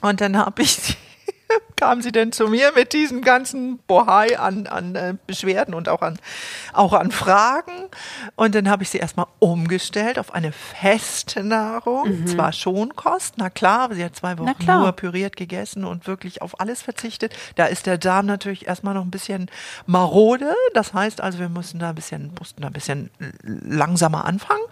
Und dann habe ich *laughs* kam sie denn zu mir mit diesem ganzen Bohai an, an äh, Beschwerden und auch an, auch an Fragen. Und dann habe ich sie erstmal umgestellt auf eine feste Nahrung, mhm. zwar Schonkost, na klar, aber sie hat zwei Wochen nur püriert gegessen und wirklich auf alles verzichtet. Da ist der Darm natürlich erstmal noch ein bisschen marode. Das heißt also, wir mussten da ein bisschen, mussten da ein bisschen langsamer anfangen.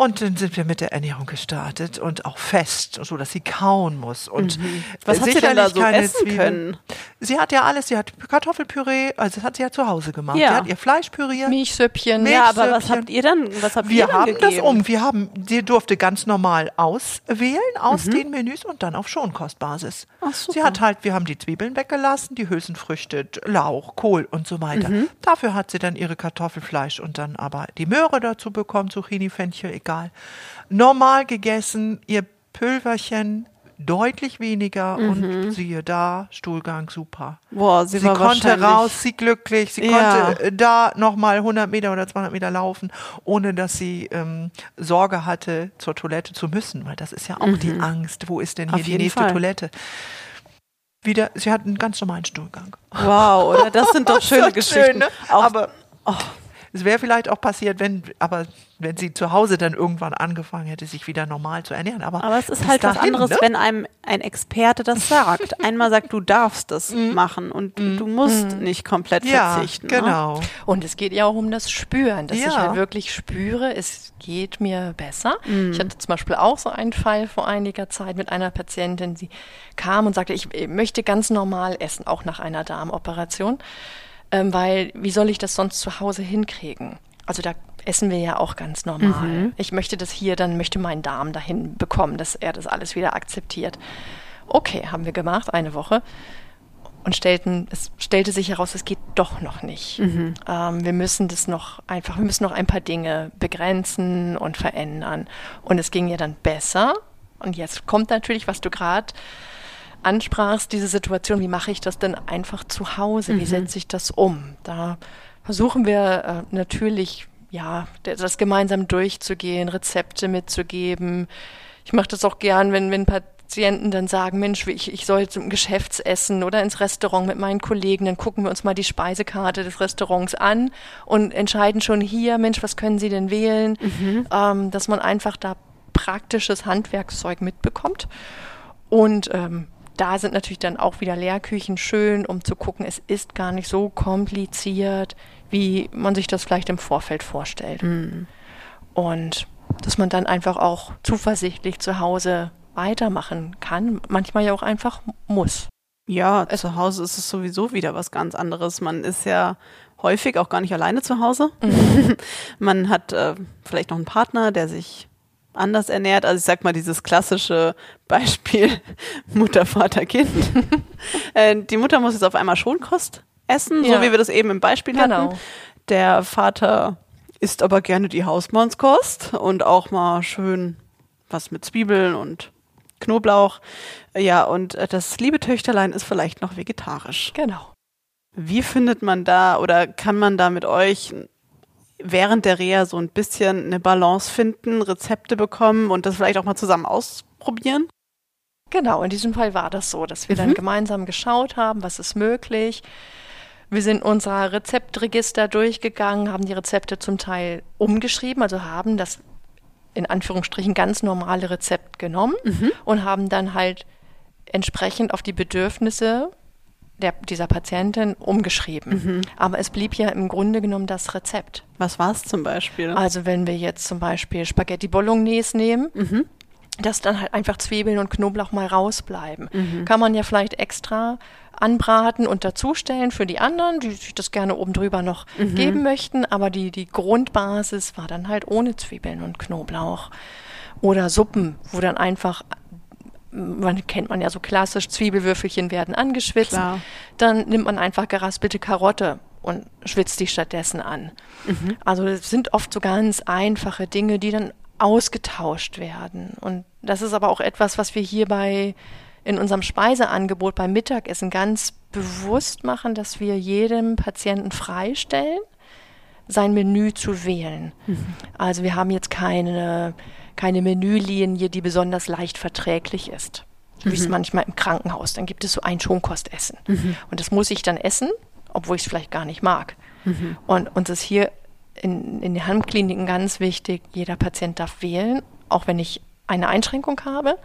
Und dann sind wir mit der Ernährung gestartet und auch fest, so dass sie kauen muss. Und mhm. was hat sie denn da so essen Zwiebeln. können? sie hat ja alles, sie hat Kartoffelpüree, also das hat sie ja zu Hause gemacht. Ja. Sie hat ihr Fleisch püriert. Milchsüppchen. Milch- Ja, aber was Milchsüppchen. habt ihr dann, was habt ihr Wir dann haben das gegeben? um. Wir haben, sie durfte ganz normal auswählen aus Mhm. den Menüs und dann auf Schonkostbasis. Ach, super. sie hat halt, wir haben die Zwiebeln weggelassen, die Hülsenfrüchte, Lauch, Kohl und so weiter. Mhm. Dafür hat sie dann ihre Kartoffelfleisch und dann aber die Möhre dazu bekommen, Zucchini, Fenchel, egal. Normal gegessen, ihr Pülverchen deutlich weniger Mhm. und siehe da, Stuhlgang super. Boah, sie, Sie war konnte raus, sie glücklich, sie Ja. konnte äh, da nochmal 100 Meter oder 200 Meter laufen, ohne dass sie ähm, Sorge hatte, zur Toilette zu müssen, weil das ist ja auch die Angst. Wo ist denn hier Mhm. Auf die nächste Fall. Toilette? Wieder, sie hat einen ganz normalen Stuhlgang. Wow, oder? Das sind doch *laughs* schöne Geschichten. schön, ne? Auch, aber es wäre vielleicht auch passiert, wenn, aber wenn sie zu Hause dann irgendwann angefangen hätte, sich wieder normal zu ernähren. Aber, aber es ist halt was dahin, anderes, ne? wenn einem ein Experte das sagt. *laughs* Einmal sagt, du darfst das machen und du musst nicht komplett Mhm. ja, verzichten. Ne? genau. Und es geht ja auch um das Spüren, dass ich Ja. halt wirklich spüre, es geht mir besser. Mhm. Ich hatte zum Beispiel auch so einen Fall vor einiger Zeit mit einer Patientin, die kam und sagte, ich möchte ganz normal essen, auch nach einer Darmoperation, ähm, weil wie soll ich das sonst zu Hause hinkriegen? Also da essen wir ja auch ganz normal. Mhm. Ich möchte das hier, dann möchte mein Darm dahin bekommen, dass er das alles wieder akzeptiert. Okay, haben wir gemacht, eine Woche und stellten, es stellte sich heraus, es geht doch noch nicht. Ähm, wir müssen das noch einfach, wir müssen noch ein paar Dinge begrenzen und verändern. Und es ging ihr dann besser. Und jetzt kommt natürlich, was du gerade ansprachst, diese Situation, wie mache ich das denn einfach zu Hause? Wie setze ich das um? Da versuchen wir äh, natürlich, ja, das gemeinsam durchzugehen, Rezepte mitzugeben. Ich mache das auch gern, wenn, wenn Patienten dann sagen, Mensch, ich, ich soll zum Geschäftsessen oder ins Restaurant mit meinen Kollegen, dann gucken wir uns mal die Speisekarte des Restaurants an und entscheiden schon hier, Mensch, was können Sie denn wählen? Ähm, dass man einfach da praktisches Handwerkszeug mitbekommt. Und ähm, da sind natürlich dann auch wieder Lehrküchen schön, um zu gucken, es ist gar nicht so kompliziert, wie man sich das vielleicht im Vorfeld vorstellt. Und dass man dann einfach auch zuversichtlich zu Hause weitermachen kann, manchmal ja auch einfach muss. Ja, zu Hause ist es sowieso wieder was ganz anderes. Man ist ja häufig auch gar nicht alleine zu Hause. *laughs* Man hat äh, vielleicht noch einen Partner, der sich anders ernährt. Also ich sag mal dieses klassische Beispiel *laughs* Mutter, Vater, Kind. *laughs* äh, die Mutter muss jetzt auf einmal Schonkost essen, so Ja. wie wir das eben im Beispiel Genau. hatten. Der Vater isst aber gerne die Hausmannskost und auch mal schön was mit Zwiebeln und Knoblauch. Ja, und äh, das liebe Töchterlein ist vielleicht noch vegetarisch. Genau. Wie findet man da oder kann man da mit euch während der Reha so ein bisschen eine Balance finden, Rezepte bekommen und das vielleicht auch mal zusammen ausprobieren? Genau, in diesem Fall war das so, dass wir dann gemeinsam geschaut haben, was ist möglich. Wir sind unser Rezeptregister durchgegangen, haben die Rezepte zum Teil umgeschrieben, also haben das in Anführungsstrichen ganz normale Rezept genommen und haben dann halt entsprechend auf die Bedürfnisse der, dieser Patientin umgeschrieben. Aber es blieb ja im Grunde genommen das Rezept. Was war es zum Beispiel? Also wenn wir jetzt zum Beispiel Spaghetti Bolognese nehmen, dass dann halt einfach Zwiebeln und Knoblauch mal rausbleiben. Kann man ja vielleicht extra anbraten und dazustellen für die anderen, die sich das gerne oben drüber noch geben möchten. Aber die, die Grundbasis war dann halt ohne Zwiebeln und Knoblauch. Oder Suppen, wo dann einfach, man kennt man ja so klassisch, Zwiebelwürfelchen werden angeschwitzt. Klar. Dann nimmt man einfach geraspelte Karotte und schwitzt die stattdessen an. Also es sind oft so ganz einfache Dinge, die dann ausgetauscht werden. Und das ist aber auch etwas, was wir hierbei in unserem Speiseangebot beim Mittagessen ganz bewusst machen, dass wir jedem Patienten freistellen, sein Menü zu wählen. Also wir haben jetzt keine, keine Menülinie, die besonders leicht verträglich ist. Wie es manchmal im Krankenhaus. Dann gibt es so ein Schonkostessen. Und das muss ich dann essen, obwohl ich es vielleicht gar nicht mag. Und uns ist hier in, in den Handkliniken ganz wichtig, jeder Patient darf wählen, auch wenn ich eine Einschränkung habe.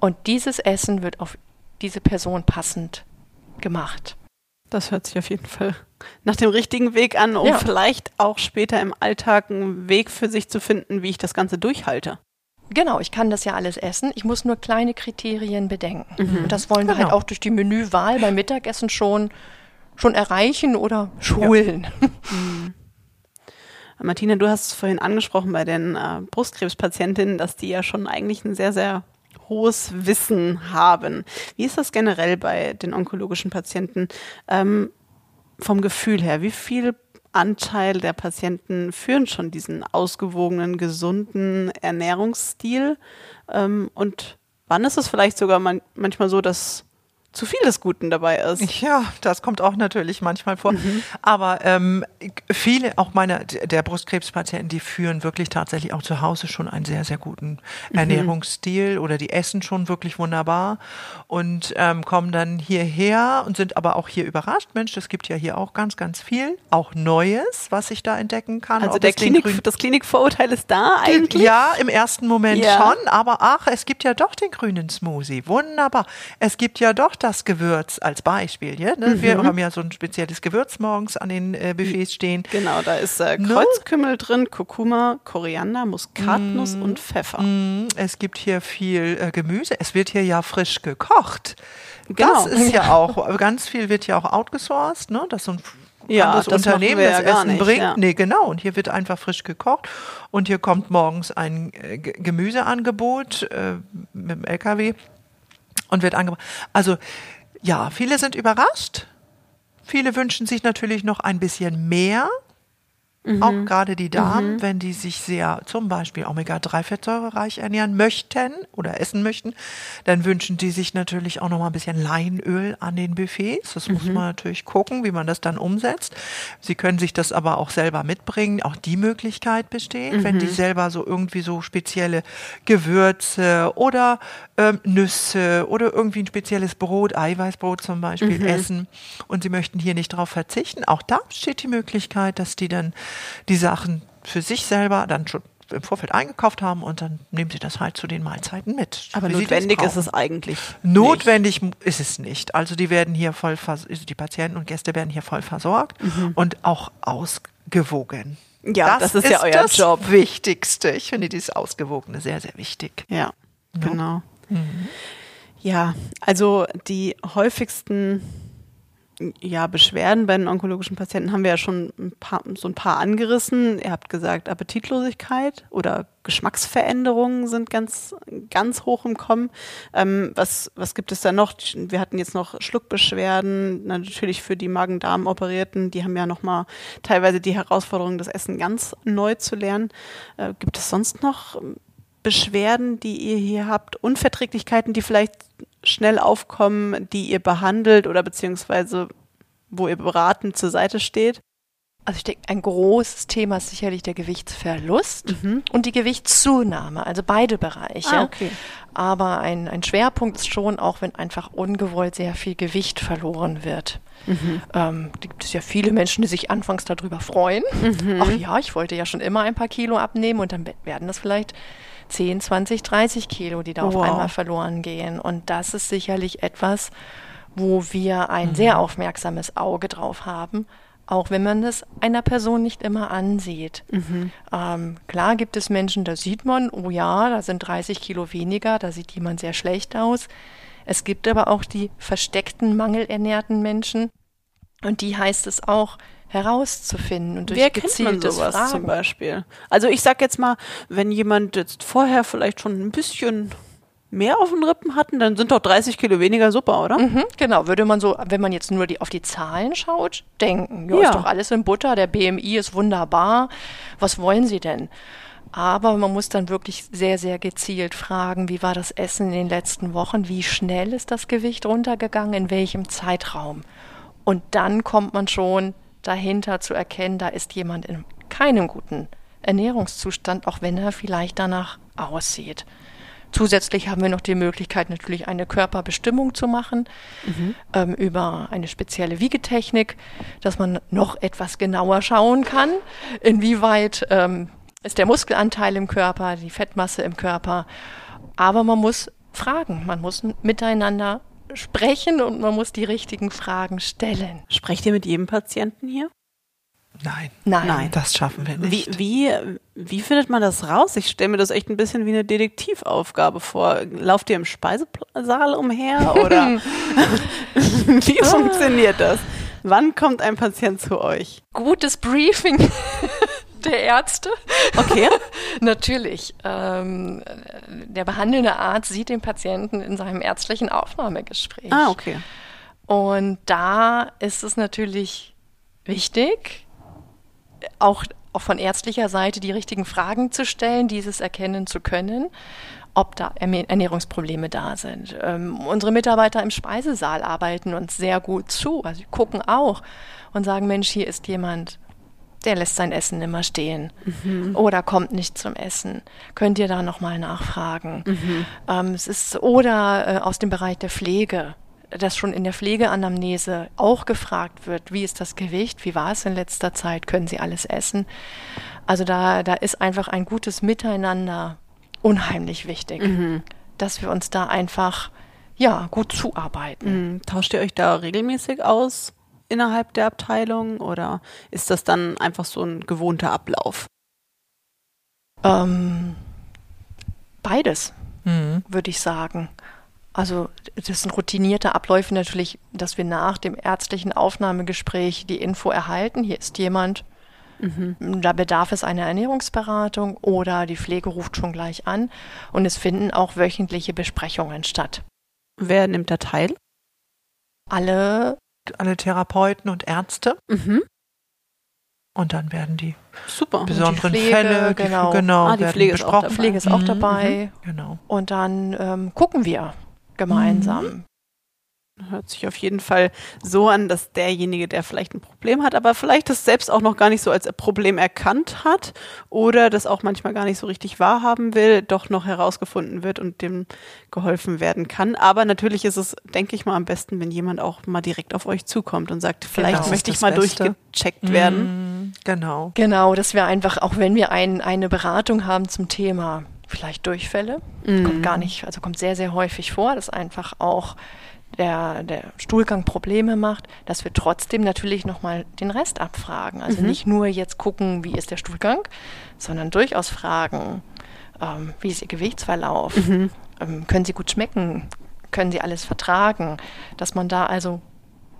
Und dieses Essen wird auf diese Person passend gemacht. Das hört sich auf jeden Fall nach dem richtigen Weg an, um Ja. vielleicht auch später im Alltag einen Weg für sich zu finden, wie ich das Ganze durchhalte. Genau, ich kann das ja alles essen. Ich muss nur kleine Kriterien bedenken. Mhm. Und das wollen wir halt genau. halt auch durch die Menüwahl beim Mittagessen schon, schon erreichen oder schulen. Ja. Mhm. Martina, du hast es vorhin angesprochen bei den äh, Brustkrebspatientinnen, dass die ja schon eigentlich ein sehr, sehr hohes Wissen haben. Wie ist das generell bei den onkologischen Patienten ähm, vom Gefühl her? Wie viel Anteil der Patienten führen schon diesen ausgewogenen, gesunden Ernährungsstil? Ähm, und wann ist es vielleicht sogar man manchmal so, dass zu viel des Guten dabei ist. Ja, das kommt auch natürlich manchmal vor. Mhm. Aber ähm, viele, auch meine der Brustkrebspatienten, die führen wirklich tatsächlich auch zu Hause schon einen sehr, sehr guten mhm. Ernährungsstil oder die essen schon wirklich wunderbar und ähm, kommen dann hierher und sind aber auch hier überrascht. Mensch, es gibt ja hier auch ganz, ganz viel, auch Neues, was ich da entdecken kann. Also der Klinik, das Klinikvorurteil ist da eigentlich? Ja, im ersten Moment ja. schon, aber ach, es gibt ja doch den grünen Smoothie. Wunderbar. Es gibt ja doch das Gewürz als Beispiel. Ja? Ne? Mhm. Wir haben ja so ein spezielles Gewürz morgens an den äh, Buffets stehen. Genau, da ist äh, ne? Kreuzkümmel no? drin, Kurkuma, Koriander, Muskatnuss mm. und Pfeffer. Mm. Es gibt hier viel äh, Gemüse. Es wird hier ja frisch gekocht. Genau. Das ist ja auch, ganz viel wird ja auch outgesourced, ne? Das so ein ja, anderes das Unternehmen das ja Essen nicht, bringt. Ja. Nee, genau. Und hier wird einfach frisch gekocht. Und hier kommt morgens ein äh, Gemüseangebot äh, mit dem LKW und wird angeboten. Also ja, viele sind überrascht. Viele wünschen sich natürlich noch ein bisschen mehr. Mhm. Auch gerade die Damen, mhm. wenn die sich sehr zum Beispiel Omega-3 reich ernähren möchten oder essen möchten, dann wünschen die sich natürlich auch noch mal ein bisschen Leinöl an den Buffets. Das mhm. muss man natürlich gucken, wie man das dann umsetzt. Sie können sich das aber auch selber mitbringen. Auch die Möglichkeit besteht, wenn die mhm. selber so irgendwie so spezielle Gewürze oder ähm, Nüsse oder irgendwie ein spezielles Brot, Eiweißbrot zum Beispiel, mhm. essen und sie möchten hier nicht drauf verzichten. Auch da besteht die Möglichkeit, dass die dann die Sachen für sich selber dann schon im Vorfeld eingekauft haben und dann nehmen sie das halt zu den Mahlzeiten mit. Aber notwendig ist es eigentlich. Notwendig nicht. ist es nicht. Also die werden hier voll, also die Patienten und Gäste werden hier voll versorgt mhm. und auch ausgewogen. Ja, das, das ist, ja euer das Job. Wichtigste. Ich finde dieses Ausgewogene sehr, sehr wichtig. Ja, ja. genau. Mhm. Ja, also die häufigsten ja, Beschwerden bei den onkologischen Patienten haben wir ja schon ein paar, so ein paar angerissen. Ihr habt gesagt, Appetitlosigkeit oder Geschmacksveränderungen sind ganz, ganz hoch im Kommen. Ähm, was, was gibt es da noch? Wir hatten jetzt noch Schluckbeschwerden, natürlich für die Magen-Darm-Operierten. Die haben ja nochmal teilweise die Herausforderung, das Essen ganz neu zu lernen. Äh, gibt es sonst noch Beschwerden, die ihr hier habt? Unverträglichkeiten, die vielleicht schnell aufkommen, die ihr behandelt oder beziehungsweise wo ihr beratend zur Seite steht? Also ich denke, ein großes Thema ist sicherlich der Gewichtsverlust mhm. und die Gewichtszunahme, also beide Bereiche. Ah, okay. Aber ein, ein Schwerpunkt ist schon, auch wenn einfach ungewollt sehr viel Gewicht verloren wird. Mhm. Ähm, gibt es ja viele Menschen, die sich anfangs darüber freuen. Mhm. Ach ja, ich wollte ja schon immer ein paar Kilo abnehmen und dann werden das vielleicht 10, 20, 30 Kilo, die da wow. auf einmal verloren gehen. Und das ist sicherlich etwas, wo wir ein mhm. sehr aufmerksames Auge drauf haben, auch wenn man das einer Person nicht immer ansieht. Mhm. Ähm, klar gibt es Menschen, da sieht man, oh ja, da sind 30 Kilo weniger, da sieht jemand sehr schlecht aus. Es gibt aber auch die versteckten, mangelernährten Menschen. Und die heißt es auch, herauszufinden und durch Wer man sowas Fragen. zum Beispiel? Also ich sag jetzt mal, wenn jemand jetzt vorher vielleicht schon ein bisschen mehr auf den Rippen hatten, dann sind doch 30 Kilo weniger super, oder? Mhm, genau, würde man so, wenn man jetzt nur die, auf die Zahlen schaut, denken, ja, ist doch alles in Butter, der BMI ist wunderbar, was wollen Sie denn? Aber man muss dann wirklich sehr, sehr gezielt fragen, wie war das Essen in den letzten Wochen, wie schnell ist das Gewicht runtergegangen, in welchem Zeitraum? Und dann kommt man schon dahinter zu erkennen, da ist jemand in keinem guten Ernährungszustand, auch wenn er vielleicht danach aussieht. Zusätzlich haben wir noch die Möglichkeit, natürlich eine Körperbestimmung zu machen mhm. ähm, über eine spezielle Wiegetechnik, dass man noch etwas genauer schauen kann, inwieweit ähm, ist der Muskelanteil im Körper, die Fettmasse im Körper. Aber man muss fragen, man muss miteinander sprechen und man muss die richtigen Fragen stellen. Sprecht ihr mit jedem Patienten hier? Nein. Nein. Nein. Das schaffen wir Wie, nicht. wie, wie findet man das raus? Ich stelle mir das echt ein bisschen wie eine Detektivaufgabe vor. Lauft ihr im Speisesaal umher *laughs* oder *laughs* wie funktioniert das? Wann kommt ein Patient zu euch? Gutes Briefing *laughs* der Ärzte. Okay. *laughs* Natürlich. Ähm, der behandelnde Arzt sieht den Patienten in seinem ärztlichen Aufnahmegespräch. Ah, okay. Und da ist es natürlich wichtig, auch, auch von ärztlicher Seite die richtigen Fragen zu stellen, dieses erkennen zu können, ob da Ernähr- Ernährungsprobleme da sind. Ähm, unsere Mitarbeiter im Speisesaal arbeiten uns sehr gut zu, also sie gucken auch und sagen, Mensch, hier ist jemand, der lässt sein Essen immer stehen oder kommt nicht zum Essen. Könnt ihr da nochmal nachfragen? Ähm, es ist oder äh, aus dem Bereich der Pflege, dass schon in der Pflegeanamnese auch gefragt wird, wie ist das Gewicht, wie war es in letzter Zeit, können Sie alles essen? Also da, da ist einfach ein gutes Miteinander unheimlich wichtig, dass wir uns da einfach ja gut zuarbeiten. Hm, Tauscht ihr euch da regelmäßig aus innerhalb der Abteilung oder ist das dann einfach so ein gewohnter Ablauf? Ähm, beides. Mhm. würde ich sagen. Also das sind routinierte Abläufe natürlich, dass wir nach dem ärztlichen Aufnahmegespräch die Info erhalten, hier ist jemand, da bedarf es einer Ernährungsberatung oder die Pflege ruft schon gleich an und es finden auch wöchentliche Besprechungen statt. Wer nimmt da teil? Alle, Alle Therapeuten und Ärzte. Mhm. Und dann werden die Super. besonderen Pflege, Fälle, genau. die, genau Ah, die werden Pflege ist auch besprochen. dabei. Pflege ist auch Mhm, dabei Genau. und dann ähm, gucken wir gemeinsam. Hört sich auf jeden Fall so an, dass derjenige, der vielleicht ein Problem hat, aber vielleicht das selbst auch noch gar nicht so als Problem erkannt hat oder das auch manchmal gar nicht so richtig wahrhaben will, doch noch herausgefunden wird und dem geholfen werden kann. Aber natürlich ist es, denke ich mal, am besten, wenn jemand auch mal direkt auf euch zukommt und sagt, vielleicht das möchte ich mal Beste. durchgecheckt werden. Mhm, Genau. Genau, dass wir einfach, auch wenn wir ein, eine Beratung haben zum Thema vielleicht Durchfälle, kommt gar nicht, also kommt sehr, sehr häufig vor, dass einfach auch der, der Stuhlgang Probleme macht, dass wir trotzdem natürlich nochmal den Rest abfragen. Also nicht nur jetzt gucken, wie ist der Stuhlgang, sondern durchaus fragen, ähm, wie ist Ihr Gewichtsverlauf, ähm, können Sie gut schmecken, können Sie alles vertragen, dass man da also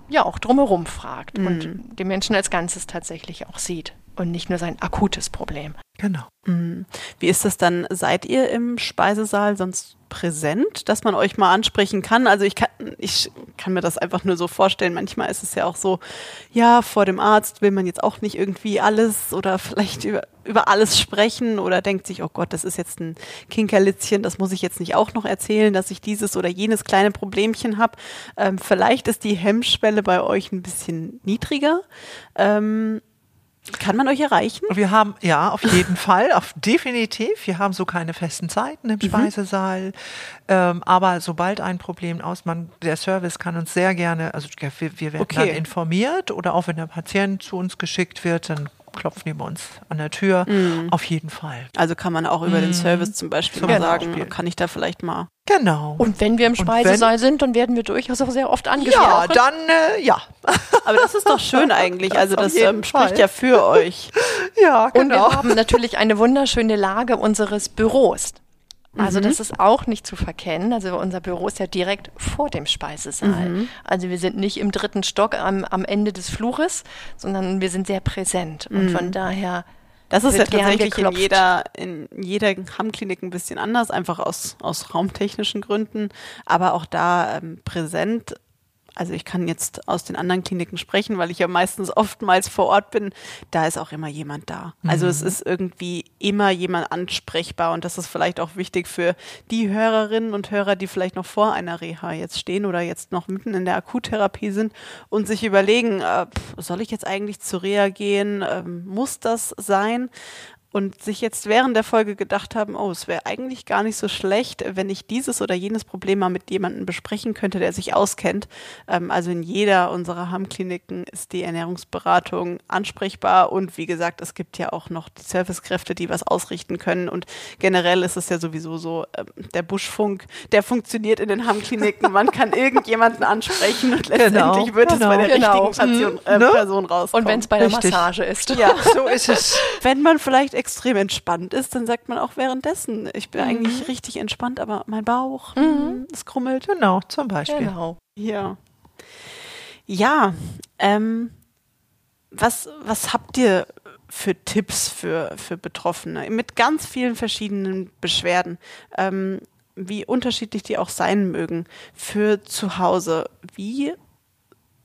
ja auch drumherum fragt und den Menschen als Ganzes tatsächlich auch sieht und nicht nur sein akutes Problem. Genau. Mhm. Wie ist das dann? Seid ihr im Speisesaal sonst präsent, dass man euch mal ansprechen kann? Also ich kann, ich kann mir das einfach nur so vorstellen. Manchmal ist es ja auch so, ja, vor dem Arzt will man jetzt auch nicht irgendwie alles oder vielleicht über, über alles sprechen oder denkt sich, oh Gott, das ist jetzt ein Kinkerlitzchen, das muss ich jetzt nicht auch noch erzählen, dass ich dieses oder jenes kleine Problemchen habe. Ähm, vielleicht ist die Hemmschwelle bei euch ein bisschen niedriger. Ähm, kann man euch erreichen? Wir haben, ja, auf jeden *laughs* Fall, auf definitiv. Wir haben so keine festen Zeiten im Speisesaal. Ähm, aber sobald ein Problem aus, man, der Service kann uns sehr gerne, also wir, wir werden Okay. dann informiert oder auch wenn der Patient zu uns geschickt wird, dann klopfen die bei uns an der Tür. Auf jeden Fall. Also kann man auch über den Service zum Beispiel Zum sagen, Beispiel. kann ich da vielleicht mal. Genau. Und wenn wir im Speisesaal sind, dann werden wir durchaus auch sehr oft ja, angesprochen. dann, äh, ja. Aber das ist doch schön *laughs* eigentlich. Also das ähm, spricht ja für euch. *laughs* Ja, Und genau. wir haben natürlich eine wunderschöne Lage unseres Büros. Also das ist auch nicht zu verkennen. Also unser Büro ist ja direkt vor dem Speisesaal. Also wir sind nicht im dritten Stock am, am Ende des Flures, sondern wir sind sehr präsent. Und von daher Das ist ja tatsächlich in jeder, in jeder Hammklinik ein bisschen anders, einfach aus, aus raumtechnischen Gründen. Aber auch da ähm, präsent. Also ich kann jetzt aus den anderen Kliniken sprechen, weil ich ja meistens oftmals vor Ort bin. Da ist auch immer jemand da. Also es ist irgendwie immer jemand ansprechbar und das ist vielleicht auch wichtig für die Hörerinnen und Hörer, die vielleicht noch vor einer Reha jetzt stehen oder jetzt noch mitten in der Akuttherapie sind und sich überlegen, äh, soll ich jetzt eigentlich zur Reha gehen? Ähm, muss das sein? Und sich jetzt während der Folge gedacht haben, oh, es wäre eigentlich gar nicht so schlecht, wenn ich dieses oder jenes Problem mal mit jemandem besprechen könnte, der sich auskennt. Ähm, also in jeder unserer Hammkliniken ist die Ernährungsberatung ansprechbar und wie gesagt, es gibt ja auch noch die Servicekräfte, die was ausrichten können und generell ist es ja sowieso so, ähm, der Buschfunk, der funktioniert in den Hammkliniken, man kann irgendjemanden ansprechen und letztendlich genau, wird genau, es bei der genau. richtigen Patient, äh, ne? Person rauskommen. Und wenn es bei der Richtig. Massage ist. Ja, so *laughs* ist es. Wenn man vielleicht extrem entspannt ist, dann sagt man auch währenddessen, ich bin mhm. eigentlich richtig entspannt, aber mein Bauch, mhm. Hm, es krummelt. Genau, zum Beispiel. Genau. Ja. Ja, ähm, was, was habt ihr für Tipps für, für Betroffene mit ganz vielen verschiedenen Beschwerden? Ähm, wie unterschiedlich die auch sein mögen, für zu Hause. Wie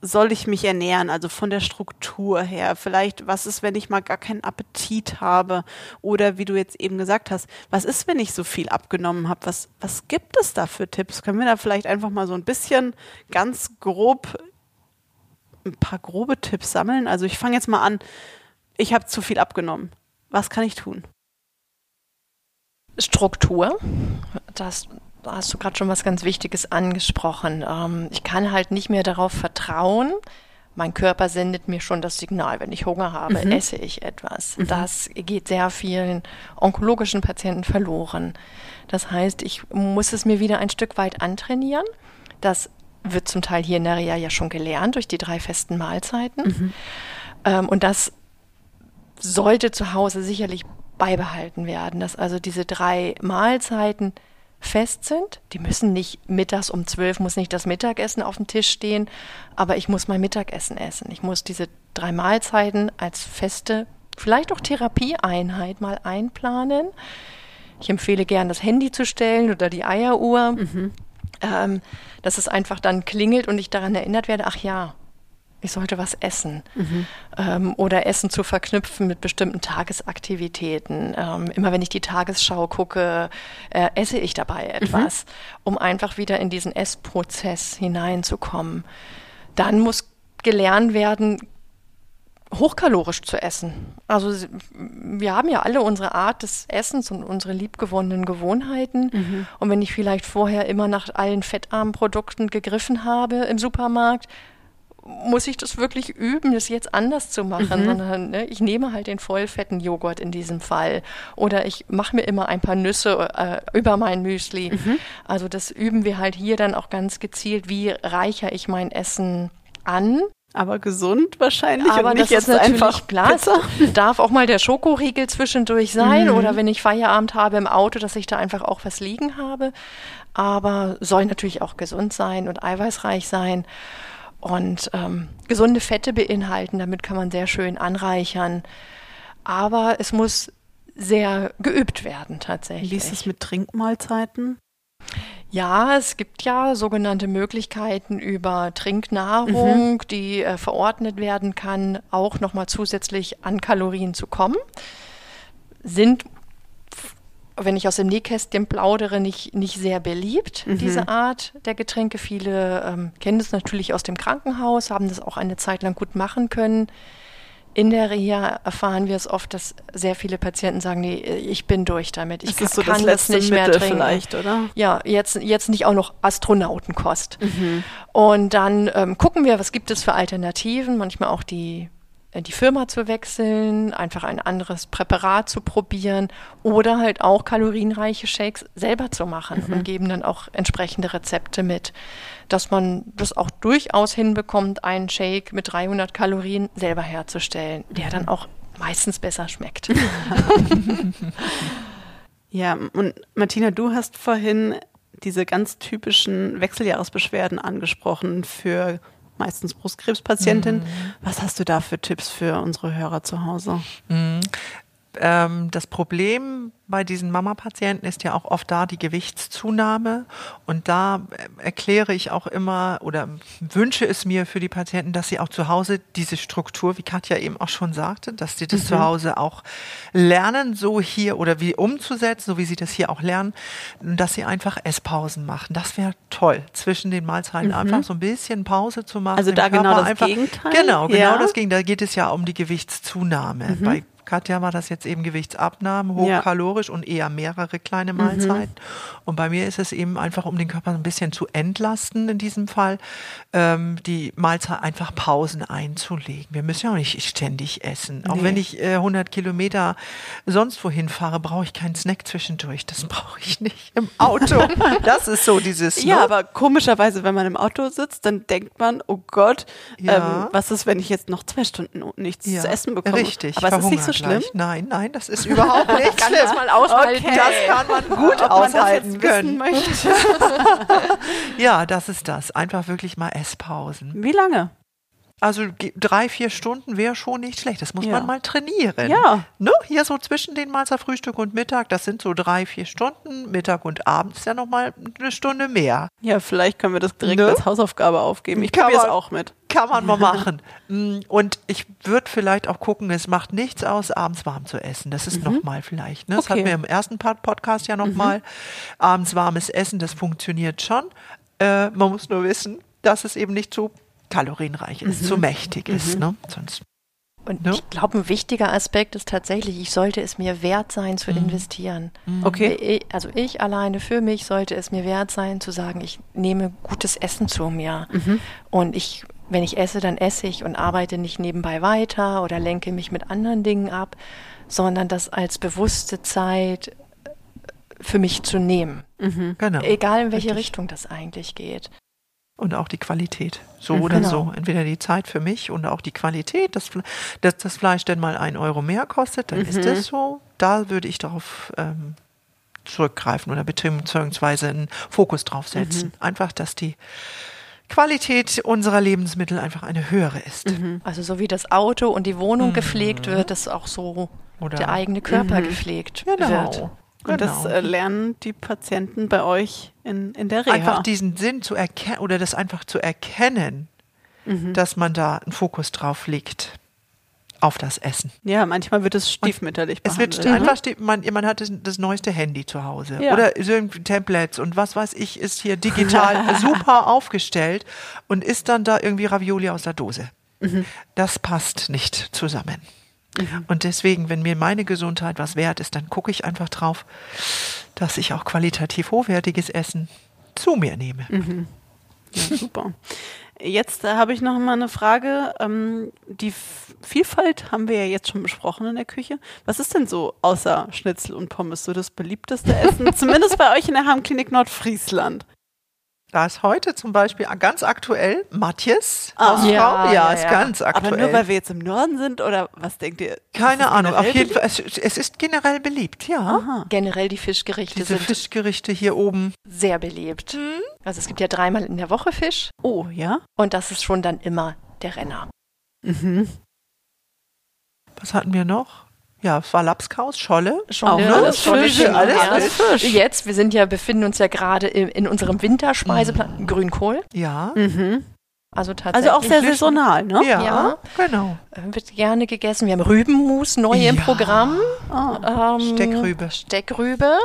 soll ich mich ernähren? Also von der Struktur her. Vielleicht, was ist, wenn ich mal gar keinen Appetit habe? Oder wie du jetzt eben gesagt hast, was ist, wenn ich so viel abgenommen habe? Was, was gibt es da für Tipps? Können wir da vielleicht einfach mal so ein bisschen ganz grob ein paar grobe Tipps sammeln? Also ich fange jetzt mal an. Ich habe zu viel abgenommen. Was kann ich tun? Struktur. Das da hast du gerade schon was ganz Wichtiges angesprochen. Ähm, ich kann halt nicht mehr darauf vertrauen. Mein Körper sendet mir schon das Signal, wenn ich Hunger habe, mhm. esse ich etwas. Mhm. Das geht sehr vielen onkologischen Patienten verloren. Das heißt, ich muss es mir wieder ein Stück weit antrainieren. Das wird zum Teil hier in der Reha ja schon gelernt durch die drei festen Mahlzeiten. Mhm. Ähm, und das sollte zu Hause sicherlich beibehalten werden, dass also diese drei Mahlzeiten fest sind. Die müssen nicht mittags um zwölf, muss nicht das Mittagessen auf dem Tisch stehen, aber ich muss mein Mittagessen essen. Ich muss diese drei Mahlzeiten als feste, vielleicht auch Therapieeinheit mal einplanen. Ich empfehle gern, das Handy zu stellen oder die Eieruhr, mhm. ähm, dass es einfach dann klingelt und ich daran erinnert werde, ach ja, ich sollte was essen. Mhm. Ähm, oder Essen zu verknüpfen mit bestimmten Tagesaktivitäten. Ähm, immer wenn ich die Tagesschau gucke, äh, esse ich dabei mhm. etwas, mhm. um einfach wieder in diesen Essprozess hineinzukommen. Dann muss gelernt werden, hochkalorisch zu essen. Also wir haben ja alle unsere Art des Essens und unsere liebgewonnenen Gewohnheiten. Mhm. Und wenn ich vielleicht vorher immer nach allen fettarmen Produkten gegriffen habe im Supermarkt, muss ich das wirklich üben, das jetzt anders zu machen, mhm. sondern ne, ich nehme halt den vollfetten Joghurt in diesem Fall oder ich mache mir immer ein paar Nüsse äh, über mein Müsli. Mhm. Also das üben wir halt hier dann auch ganz gezielt, wie reicher ich mein Essen an. Aber gesund wahrscheinlich Aber und nicht jetzt einfach klar. Darf auch mal der Schokoriegel zwischendurch sein mhm. oder wenn ich Feierabend habe im Auto, dass ich da einfach auch was liegen habe. Aber soll natürlich auch gesund sein und eiweißreich sein und ähm, gesunde Fette beinhalten. Damit kann man sehr schön anreichern. Aber es muss sehr geübt werden tatsächlich. Wie ist es mit Trinkmahlzeiten? Ja, es gibt ja sogenannte Möglichkeiten über Trinknahrung, mhm. die äh, verordnet werden kann, auch nochmal zusätzlich an Kalorien zu kommen. Sind wenn ich aus dem Nähkästchen plaudere, nicht, nicht sehr beliebt, mhm. diese Art der Getränke. Viele ähm, kennen das natürlich aus dem Krankenhaus, haben das auch eine Zeit lang gut machen können. In der Reha erfahren wir es oft, dass sehr viele Patienten sagen, nee, ich bin durch damit. Ich das kann, so das, das nicht mehr Mittel trinken. Vielleicht, oder? Ja, jetzt, jetzt nicht auch noch Astronautenkost. Mhm. Und dann ähm, gucken wir, was gibt es für Alternativen, manchmal auch die die Firma zu wechseln, einfach ein anderes Präparat zu probieren oder halt auch kalorienreiche Shakes selber zu machen mhm. und geben dann auch entsprechende Rezepte mit, dass man das auch durchaus hinbekommt, einen Shake mit 300 Kalorien selber herzustellen, der dann auch meistens besser schmeckt. *laughs* ja, und Martina, du hast vorhin diese ganz typischen Wechseljahresbeschwerden angesprochen für meistens Brustkrebspatientin. Mhm. Was hast du da für Tipps für unsere Hörer zu Hause? Mhm. Ähm, das Problem bei diesen Mama-Patienten ist ja auch oft da die Gewichtszunahme. Und da äh, erkläre ich auch immer oder wünsche es mir für die Patienten, dass sie auch zu Hause diese Struktur, wie Katja eben auch schon sagte, dass sie das mhm. zu Hause auch lernen, so hier oder wie umzusetzen, so wie sie das hier auch lernen, dass sie einfach Esspausen machen. Das wäre toll, zwischen den Mahlzeiten mhm. einfach so ein bisschen Pause zu machen. Also da genau das einfach, Gegenteil? Genau, genau ja. das Gegenteil. Da geht es ja um die Gewichtszunahme. Mhm. Bei Katja war das jetzt eben Gewichtsabnahme, Ja. hochkalorisch und eher mehrere kleine Mahlzeiten. Und bei mir ist es eben einfach, um den Körper ein bisschen zu entlasten in diesem Fall, ähm, die Mahlzeit einfach Pausen einzulegen. Wir müssen ja auch nicht ständig essen. Auch Nee. wenn ich äh, 100 Kilometer sonst wohin fahre, brauche ich keinen Snack zwischendurch. Das *laughs* brauche ich nicht im Auto. *laughs* das ist so dieses. Ja, ne? aber komischerweise, wenn man im Auto sitzt, dann denkt man, oh Gott, Ja. ähm, was ist, wenn ich jetzt noch zwei Stunden nichts zu essen bekomme? Richtig. Aber es ist nicht so verhungern schlimm. Nein, nein, das ist überhaupt *laughs* nicht Kann schlimm. das mal aushalten. Okay. Das kann man gut Ob man das aushalten jetzt wissen können. *laughs* möchte. *laughs* Ja, das ist das. Einfach wirklich mal Esspausen. Wie lange? Also drei, vier Stunden wäre schon nicht schlecht. Das muss Ja. man mal trainieren. Ja. Ne? Hier so zwischen den Mahlzeit Frühstück und Mittag, das sind so drei, vier Stunden. Mittag und abends ja nochmal eine Stunde mehr. Ja, vielleicht können wir das direkt Ne? als Hausaufgabe aufgeben. Ich Kann probiere es auch mit. Kann man mal *laughs* machen. Mm, Und ich würde vielleicht auch gucken, es macht nichts aus, abends warm zu essen. Das ist nochmal vielleicht. Ne? Das Okay. hatten wir im ersten Pod- Podcast ja nochmal. Abends warmes Essen, das funktioniert schon. Äh, man muss nur wissen, dass es eben nicht so kalorienreich ist, so mächtig ist. Ne? Sonst Und Ne? ich glaube, ein wichtiger Aspekt ist tatsächlich, ich sollte es mir wert sein zu investieren. Okay. Ich, also ich alleine für mich sollte es mir wert sein zu sagen, ich nehme gutes Essen zu mir. Und ich, wenn ich esse, dann esse ich und arbeite nicht nebenbei weiter oder lenke mich mit anderen Dingen ab, sondern das als bewusste Zeit äh, für mich zu nehmen. Genau. Egal in welche Richtig. Richtung das eigentlich geht. Und auch die Qualität. So Mhm. oder Genau. so. Entweder die Zeit für mich und auch die Qualität. Dass, dass das Fleisch denn mal ein Euro mehr kostet, dann ist das so. Da würde ich darauf ähm, zurückgreifen oder beziehungsweise einen Fokus drauf setzen. Einfach, dass die Qualität unserer Lebensmittel einfach eine höhere ist. Also so wie das Auto und die Wohnung gepflegt wird, dass auch so Oder- der eigene Körper gepflegt Genau. wird. Und das Genau. äh, lernen die Patienten bei euch in, in der Reha. einfach diesen Sinn zu erkennen oder das einfach zu erkennen, Mhm. dass man da einen Fokus drauf legt auf das Essen. ja, manchmal wird es stiefmütterlich Es behandelt. wird einfach, sti- man, man hat das, das neueste Handy zu Hause Ja. oder so Tablets und was weiß ich, ist hier digital *laughs* super aufgestellt und isst dann da irgendwie Ravioli aus der Dose. Mhm. Das passt nicht zusammen. Und deswegen, wenn mir meine Gesundheit was wert ist, dann gucke ich einfach drauf, dass ich auch qualitativ hochwertiges Essen zu mir nehme. Mhm. Ja, super. Jetzt äh, habe ich noch mal eine Frage. Ähm, die F Vielfalt haben wir ja jetzt schon besprochen in der Küche. Was ist denn so außer Schnitzel und Pommes so das beliebteste Essen? *laughs* Zumindest bei euch in der Harmklinik Nordfriesland. Da ist heute zum Beispiel ganz aktuell Matjes Ah. Hausfrau. Ja, Ja, ja, ist ja. ganz aktuell. Aber nur weil wir jetzt im Norden sind oder was denkt ihr? Keine Ahnung, auf jeden Fall, es, es ist generell beliebt, ja. Aha. Generell die Fischgerichte Diese sind Fischgerichte hier oben. sehr beliebt. Also es gibt ja dreimal in der Woche Fisch Oh, ja? und das ist schon dann immer der Renner. Mhm. Was hatten wir noch? Ja, es war Lapskaus, Scholle. Schon Auch ne? alles Das ist schon Fisch, schön, alles- alles Fisch. Jetzt, wir sind ja, befinden uns ja gerade in, in unserem Winterspeiseplan. Grünkohl. Ja. Mhm. Also tatsächlich. Also auch sehr saisonal, ne? Ja, Ja. genau. äh, Wird gerne gegessen. Wir haben Rübenmus neu im Ja. Programm. Ah. Ähm, Steckrübe. Steckrübe.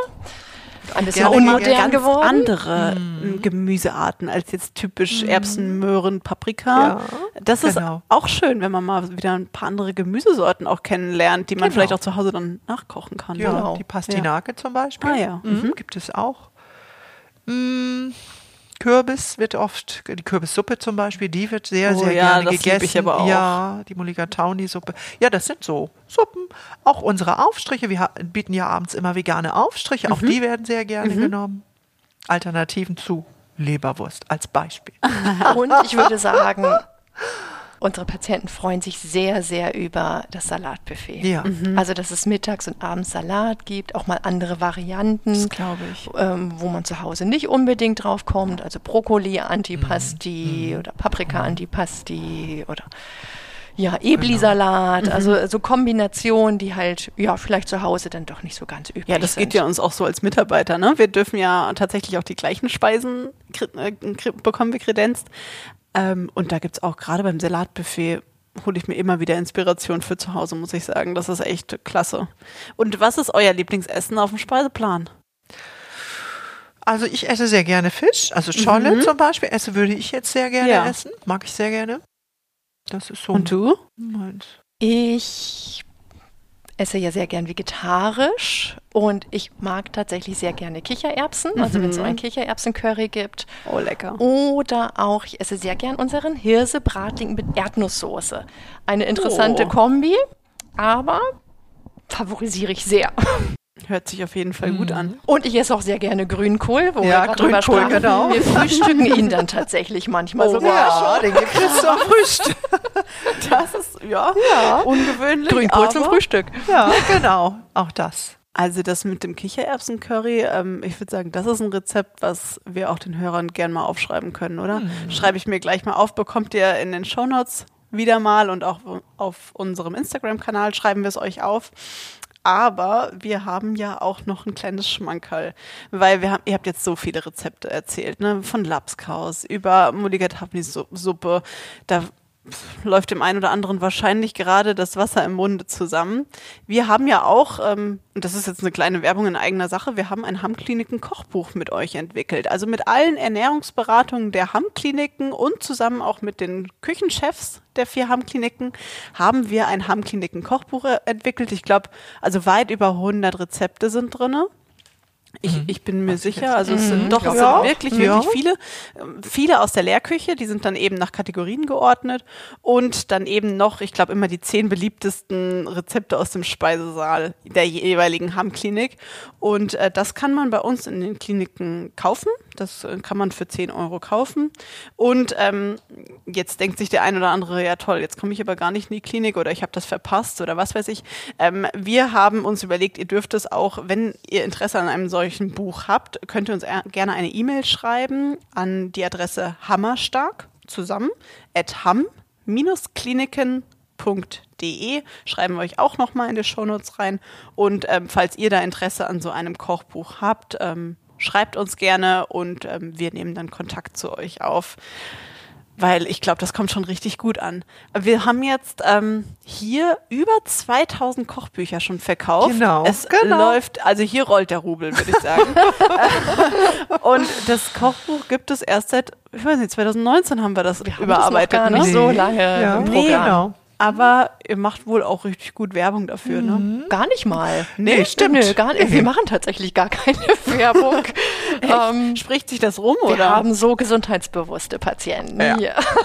Bisschen gerne unmodern ganz geworden. andere äh, Gemüsearten als jetzt typisch Erbsen, Möhren, Paprika. Mhm. Ja, das ist genau. auch schön, wenn man mal wieder ein paar andere Gemüsesorten auch kennenlernt, die man Genau. vielleicht auch zu Hause dann nachkochen kann. Ja, Genau. die Pastinake zum Beispiel. Ah, ja. Mhm. Gibt es auch. Mm, Kürbis wird oft, die Kürbissuppe zum Beispiel, die wird sehr, Oh sehr ja, gerne das gegessen. ich aber auch. Ja, die Mulligatauni-Suppe. Ja, das sind so Suppen. Auch unsere Aufstriche. Wir bieten ja abends immer vegane Aufstriche. Mhm. Auch die werden sehr gerne genommen. Alternativen zu Leberwurst als Beispiel. *laughs* Und ich würde sagen, *laughs* unsere Patienten freuen sich sehr, sehr über das Salatbuffet. Ja. Also, dass es mittags und abends Salat gibt, auch mal andere Varianten. Das glaube ich. ähm, wo man zu Hause nicht unbedingt drauf kommt, also Brokkoli Antipasti Mhm. oder Paprika Antipasti oder ja, Ebli-Salat, also so Kombinationen, die halt ja vielleicht zu Hause dann doch nicht so ganz üblich Ja, das sind. geht ja uns auch so als Mitarbeiter. Ne? Wir dürfen ja tatsächlich auch die gleichen Speisen äh, bekommen wir kredenzt. Ähm, und da gibt's auch gerade beim Salatbuffet hole ich mir immer wieder Inspiration für zu Hause, muss ich sagen. Das ist echt klasse. Und was ist euer Lieblingsessen auf dem Speiseplan? Also ich esse sehr gerne Fisch, also Scholle zum Beispiel, esse würde ich jetzt sehr gerne Mhm. Ja. essen, mag ich sehr gerne. Das ist so Und du? meins. Ich esse ja sehr gern vegetarisch und ich mag tatsächlich sehr gerne Kichererbsen. Also wenn es so ein Kichererbsen-Curry gibt. Oh, lecker. Oder auch, ich esse sehr gern unseren Hirsebratling mit Erdnusssoße. Eine interessante Oh. Kombi, aber favorisiere ich sehr. Hört sich auf jeden Fall gut an. Und ich esse auch sehr gerne Grünkohl, wo Ja, wir drüber sprachen. genau. Wir frühstücken ihn dann tatsächlich manchmal sogar. Ja, den gibt es zum Frühstück. *laughs* Das ist, ja, ungewöhnlich. Grünkohl zum Frühstück. Ja, *laughs* genau. Auch das. Also das mit dem Kichererbsen-Curry, ähm, ich würde sagen, das ist ein Rezept, was wir auch den Hörern gern mal aufschreiben können, oder? Schreibe ich mir gleich mal auf, bekommt ihr in den Shownotes wieder mal und auch auf unserem Instagram-Kanal schreiben wir es euch auf. Aber wir haben ja auch noch ein kleines Schmankerl, weil wir haben, ihr habt jetzt so viele Rezepte erzählt, ne? Von Lapskaus über Mulligatawny-Suppe. Da läuft dem einen oder anderen wahrscheinlich gerade das Wasser im Munde zusammen. Wir haben ja auch, ähm, und das ist jetzt eine kleine Werbung in eigener Sache, wir haben ein Hammkliniken-Kochbuch mit euch entwickelt. Also mit allen Ernährungsberatungen der Hammkliniken und zusammen auch mit den Küchenchefs der vier Hammkliniken haben wir ein Hammkliniken-Kochbuch entwickelt. Ich glaube, also weit über 100 Rezepte sind drinne. Ich, ich bin mir sicher, also es sind doch es Ja. sind wirklich, Ja. wirklich viele, ähm, viele aus der Lehrküche, die sind dann eben nach Kategorien geordnet und dann eben noch, ich glaube, immer die zehn beliebtesten Rezepte aus dem Speisesaal der jeweiligen Hammklinik. Und äh, das kann man bei uns in den Kliniken kaufen. Das äh, kann man für 10 Euro kaufen. Und ähm, jetzt denkt sich der ein oder andere, ja toll, jetzt komme ich aber gar nicht in die Klinik oder ich habe das verpasst oder was weiß ich. Ähm, wir haben uns überlegt, ihr dürft es auch, wenn ihr Interesse an einem solchen Buch habt, könnt ihr uns er- gerne eine E-Mail schreiben an die Adresse hammerstark zusammen at ham-kliniken.de. Schreiben wir euch auch nochmal in die Shownotes rein. Und ähm, falls ihr da Interesse an so einem Kochbuch habt, ähm, schreibt uns gerne und ähm, wir nehmen dann Kontakt zu euch auf. Weil ich glaube, das kommt schon richtig gut an. Wir haben jetzt ähm, hier über 2000 Kochbücher schon verkauft. Genau, Es genau. läuft, also hier rollt der Rubel, würde ich sagen. *laughs* *laughs* und das Kochbuch gibt es erst seit, ich weiß nicht, 2019 haben wir das Wir haben überarbeitet. das noch gar ne? nicht so Nee. lange Ja. im Nee, Programm. genau. Aber ihr macht wohl auch richtig gut Werbung dafür, ne? Gar nicht mal. Nee, stimmt. Nö, gar nicht. Wir machen tatsächlich gar keine *laughs* Werbung. *laughs* ähm, Spricht sich das rum, wir oder? haben so gesundheitsbewusste Patienten Ja.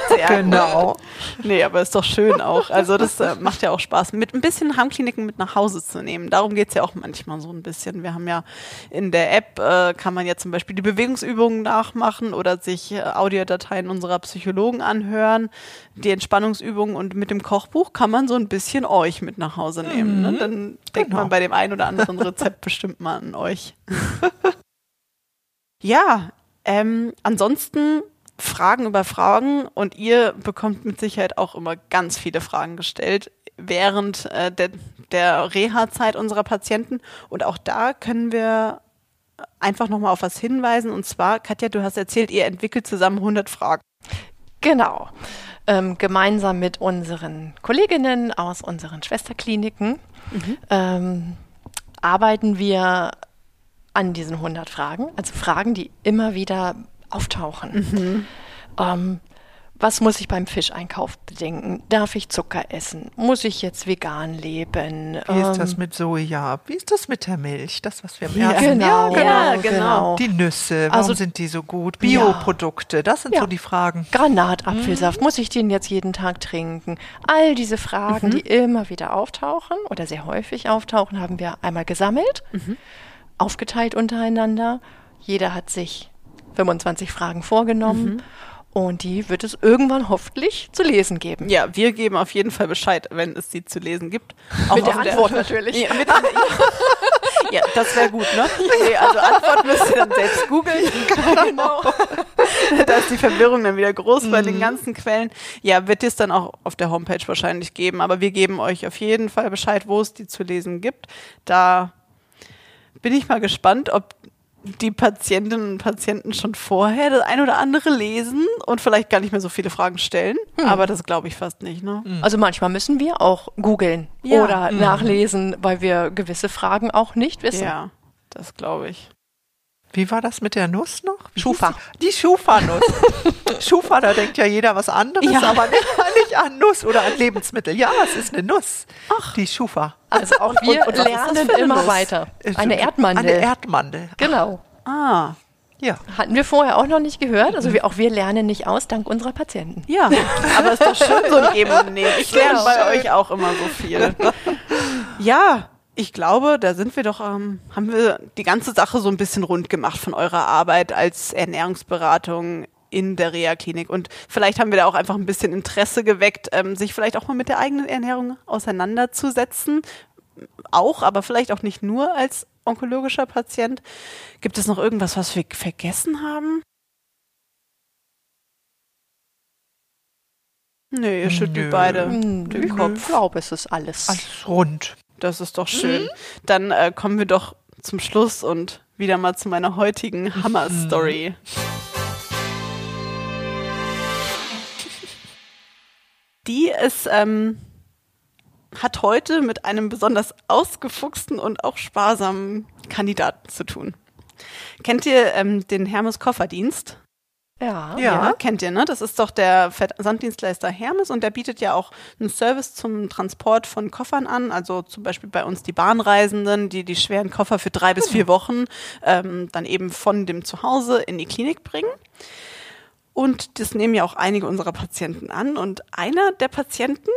Sehr *laughs* Genau. gut. Nee, aber ist doch schön auch. Also das äh, macht ja auch Spaß, mit ein bisschen Heimkliniken mit nach Hause zu nehmen. Darum geht's ja auch manchmal so ein bisschen. Wir haben ja in der App, äh, kann man ja zum Beispiel die Bewegungsübungen nachmachen oder sich äh, Audiodateien unserer Psychologen anhören, die Entspannungsübungen und mit dem Kochbuch kann man so ein bisschen euch mit nach Hause nehmen. Ne? Dann denkt Genau. man bei dem einen oder anderen *laughs* Rezept bestimmt mal an euch. *laughs* ja, ähm, ansonsten Fragen über Fragen und ihr bekommt mit Sicherheit auch immer ganz viele Fragen gestellt während äh, der, der Reha-Zeit unserer Patienten. Und auch da können wir einfach nochmal auf was hinweisen. Und zwar, Katja, du hast erzählt, ihr entwickelt zusammen 100 Fragen. Genau. Ähm, gemeinsam mit unseren Kolleginnen aus unseren Schwesterkliniken ähm, arbeiten wir an diesen 100 Fragen, also Fragen, die immer wieder auftauchen. Ähm, was muss ich beim Fischeinkauf bedenken? Darf ich Zucker essen? Muss ich jetzt vegan leben? Wie ist Ähm, das mit Soja? Wie ist das mit der Milch? Das, was wir im Ja, ersten Genau, Ja, ja, genau. genau. Die Nüsse, warum Also- sind die so gut? Bioprodukte, das sind Ja. so die Fragen. Granatapfelsaft, muss ich den jetzt jeden Tag trinken? All diese Fragen, Mhm. die immer wieder auftauchen oder sehr häufig auftauchen, haben wir einmal gesammelt, Mhm. aufgeteilt untereinander. Jeder hat sich 25 Fragen vorgenommen Mhm. Und die wird es irgendwann hoffentlich zu lesen geben. Ja, wir geben auf jeden Fall Bescheid, wenn es die zu lesen gibt. Auch Mit der Antwort *laughs* natürlich. Ja, mit, ja das wäre gut, ne? Nee, also Antwort müsst ihr dann selbst googeln. Genau. *laughs* da ist die Verwirrung dann wieder groß bei den ganzen Quellen. Ja, wird es dann auch auf der Homepage wahrscheinlich geben, aber wir geben euch auf jeden Fall Bescheid, wo es die zu lesen gibt. Da bin ich mal gespannt, ob die Patientinnen und Patienten schon vorher das ein oder andere lesen und vielleicht gar nicht mehr so viele Fragen stellen. Aber das glaube ich fast nicht, ne? Also manchmal müssen wir auch googeln Ja. oder nachlesen, weil wir gewisse Fragen auch nicht wissen. Ja, das glaube ich. Wie war das mit der Nuss noch? Wie Schufa. Die, die Schufa-Nuss. *laughs* Schufa, da denkt ja jeder was anderes, Ja. aber nicht, nicht nicht an Nuss oder an Lebensmittel. Ja, es ist eine Nuss. Ach. Die Schufa. Also auch wir und das lernen immer Nuss? weiter. Eine Erdmandel. Eine Erdmandel. genau. Ah, Ja. Hatten wir vorher auch noch nicht gehört. Also wir, auch wir lernen nicht aus, dank unserer Patienten. ja. *laughs* Aber es ist doch schön, so ein Geben und Nehmen. Ich lerne bei euch auch immer so viel. *laughs* Ja, ich glaube, da sind wir doch, ähm, haben wir die ganze Sache so ein bisschen rund gemacht von eurer Arbeit als Ernährungsberatung in der Reha-Klinik. Und vielleicht haben wir da auch einfach ein bisschen Interesse geweckt, ähm, sich vielleicht auch mal mit der eigenen Ernährung auseinanderzusetzen. Auch, aber vielleicht auch nicht nur als onkologischer Patient. Gibt es noch irgendwas, was wir vergessen haben? Nee, ihr schüttelt Nö. beide den Ich Kopf. glaube, es ist alles. Alles rund. Das ist doch schön. Dann äh, kommen wir doch zum Schluss und wieder mal zu meiner heutigen Hammer-Story. *laughs* Die ist, ähm, hat heute mit einem besonders ausgefuchsten und auch sparsamen Kandidaten zu tun. Kennt ihr ähm, den Hermes Kofferdienst? Ja. Ja. kennt ihr, ne? Das ist doch der Versanddienstleister Hermes und der bietet ja auch einen Service zum Transport von Koffern an. Also zum Beispiel bei uns die Bahnreisenden, die die schweren Koffer für drei bis vier Wochen ähm, dann eben von dem Zuhause in die Klinik bringen. Und das nehmen ja auch einige unserer Patienten an. Und einer der Patienten,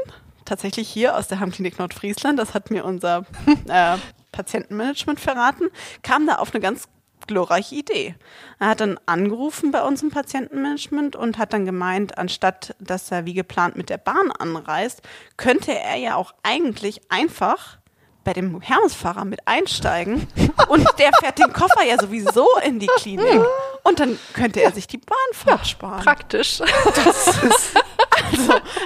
tatsächlich hier aus der Heimklinik Nordfriesland, das hat mir unser *laughs* äh, Patientenmanagement verraten, kam da auf eine ganz glorreiche Idee. Er hat dann angerufen bei uns im Patientenmanagement und hat dann gemeint, anstatt dass er wie geplant mit der Bahn anreist, könnte er ja auch eigentlich einfach bei dem Hermesfahrer mit einsteigen und der fährt den Koffer ja sowieso in die Klinik *laughs* und dann könnte er sich die Bahnfahrt sparen. Praktisch.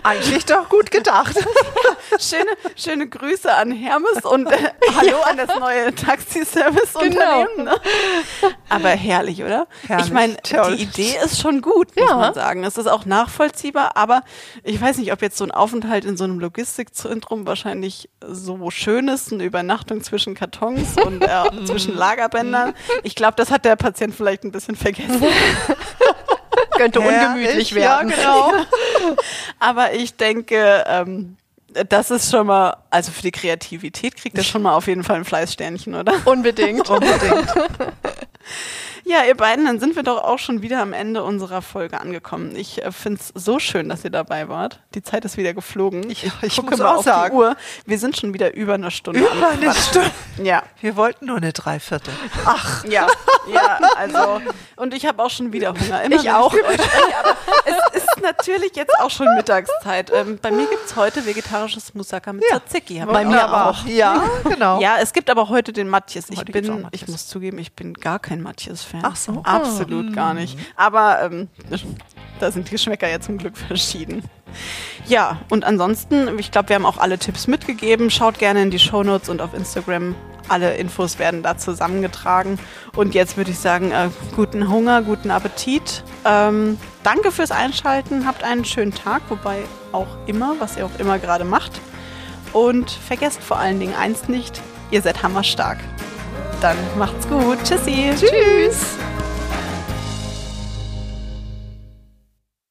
Eigentlich doch gut gedacht. *laughs* Schöne, schöne Grüße an Hermes und äh, Hallo an das neue Taxiservice-Unternehmen. Ne? Aber herrlich, oder? Herrlich, ich meine, die Idee ist schon gut, muss Ja. man sagen. Es ist auch nachvollziehbar, aber ich weiß nicht, ob jetzt so ein Aufenthalt in so einem Logistikzentrum wahrscheinlich so schön ist, eine Übernachtung zwischen Kartons und äh, *laughs* zwischen Lagerbändern. Ich glaube, das hat der Patient vielleicht ein bisschen vergessen. *laughs* Könnte Herrlich, ungemütlich werden. Ja, genau. *laughs* Aber ich denke, ähm, das ist schon mal, also für die Kreativität kriegt er *laughs* schon mal auf jeden Fall ein Fleißsternchen, oder? Unbedingt. Unbedingt. Ja, ihr beiden, dann sind wir doch auch schon wieder am Ende unserer Folge angekommen. Ich äh, finde es so schön, dass ihr dabei wart. Die Zeit ist wieder geflogen. Ich- ich gucke muss mal auch auf sagen. die Uhr. Wir sind schon wieder über eine Stunde. Über eine. Stunde. Ja, Wir wollten nur eine Dreiviertel. Ach, ja, ja, also und ich habe auch schon wieder Hunger. Immer Ich auch. spreche, aber es ist natürlich jetzt auch schon Mittagszeit. Ähm, bei mir gibt's heute vegetarisches Moussaka mit Ja. Tzatziki. Bei mir auch. auch. Ja, genau. Ja, es gibt aber heute den Matjes. Ich Heute bin, Matjes. ich muss zugeben, ich bin gar kein Matjes-Fan. Ach so. Absolut gar nicht. Aber ähm, da sind die Geschmäcker ja zum Glück verschieden. Ja, und ansonsten, ich glaube, wir haben auch alle Tipps mitgegeben. Schaut gerne in die Shownotes und auf Instagram. Alle Infos werden da zusammengetragen. Und jetzt würde ich sagen, äh, guten Hunger, guten Appetit. Ähm, danke fürs Einschalten. Habt einen schönen Tag, wobei auch immer, was ihr auch immer gerade macht. Und vergesst vor allen Dingen eins nicht, ihr seid hammerstark. Dann macht's gut. Tschüssi. Tschüss.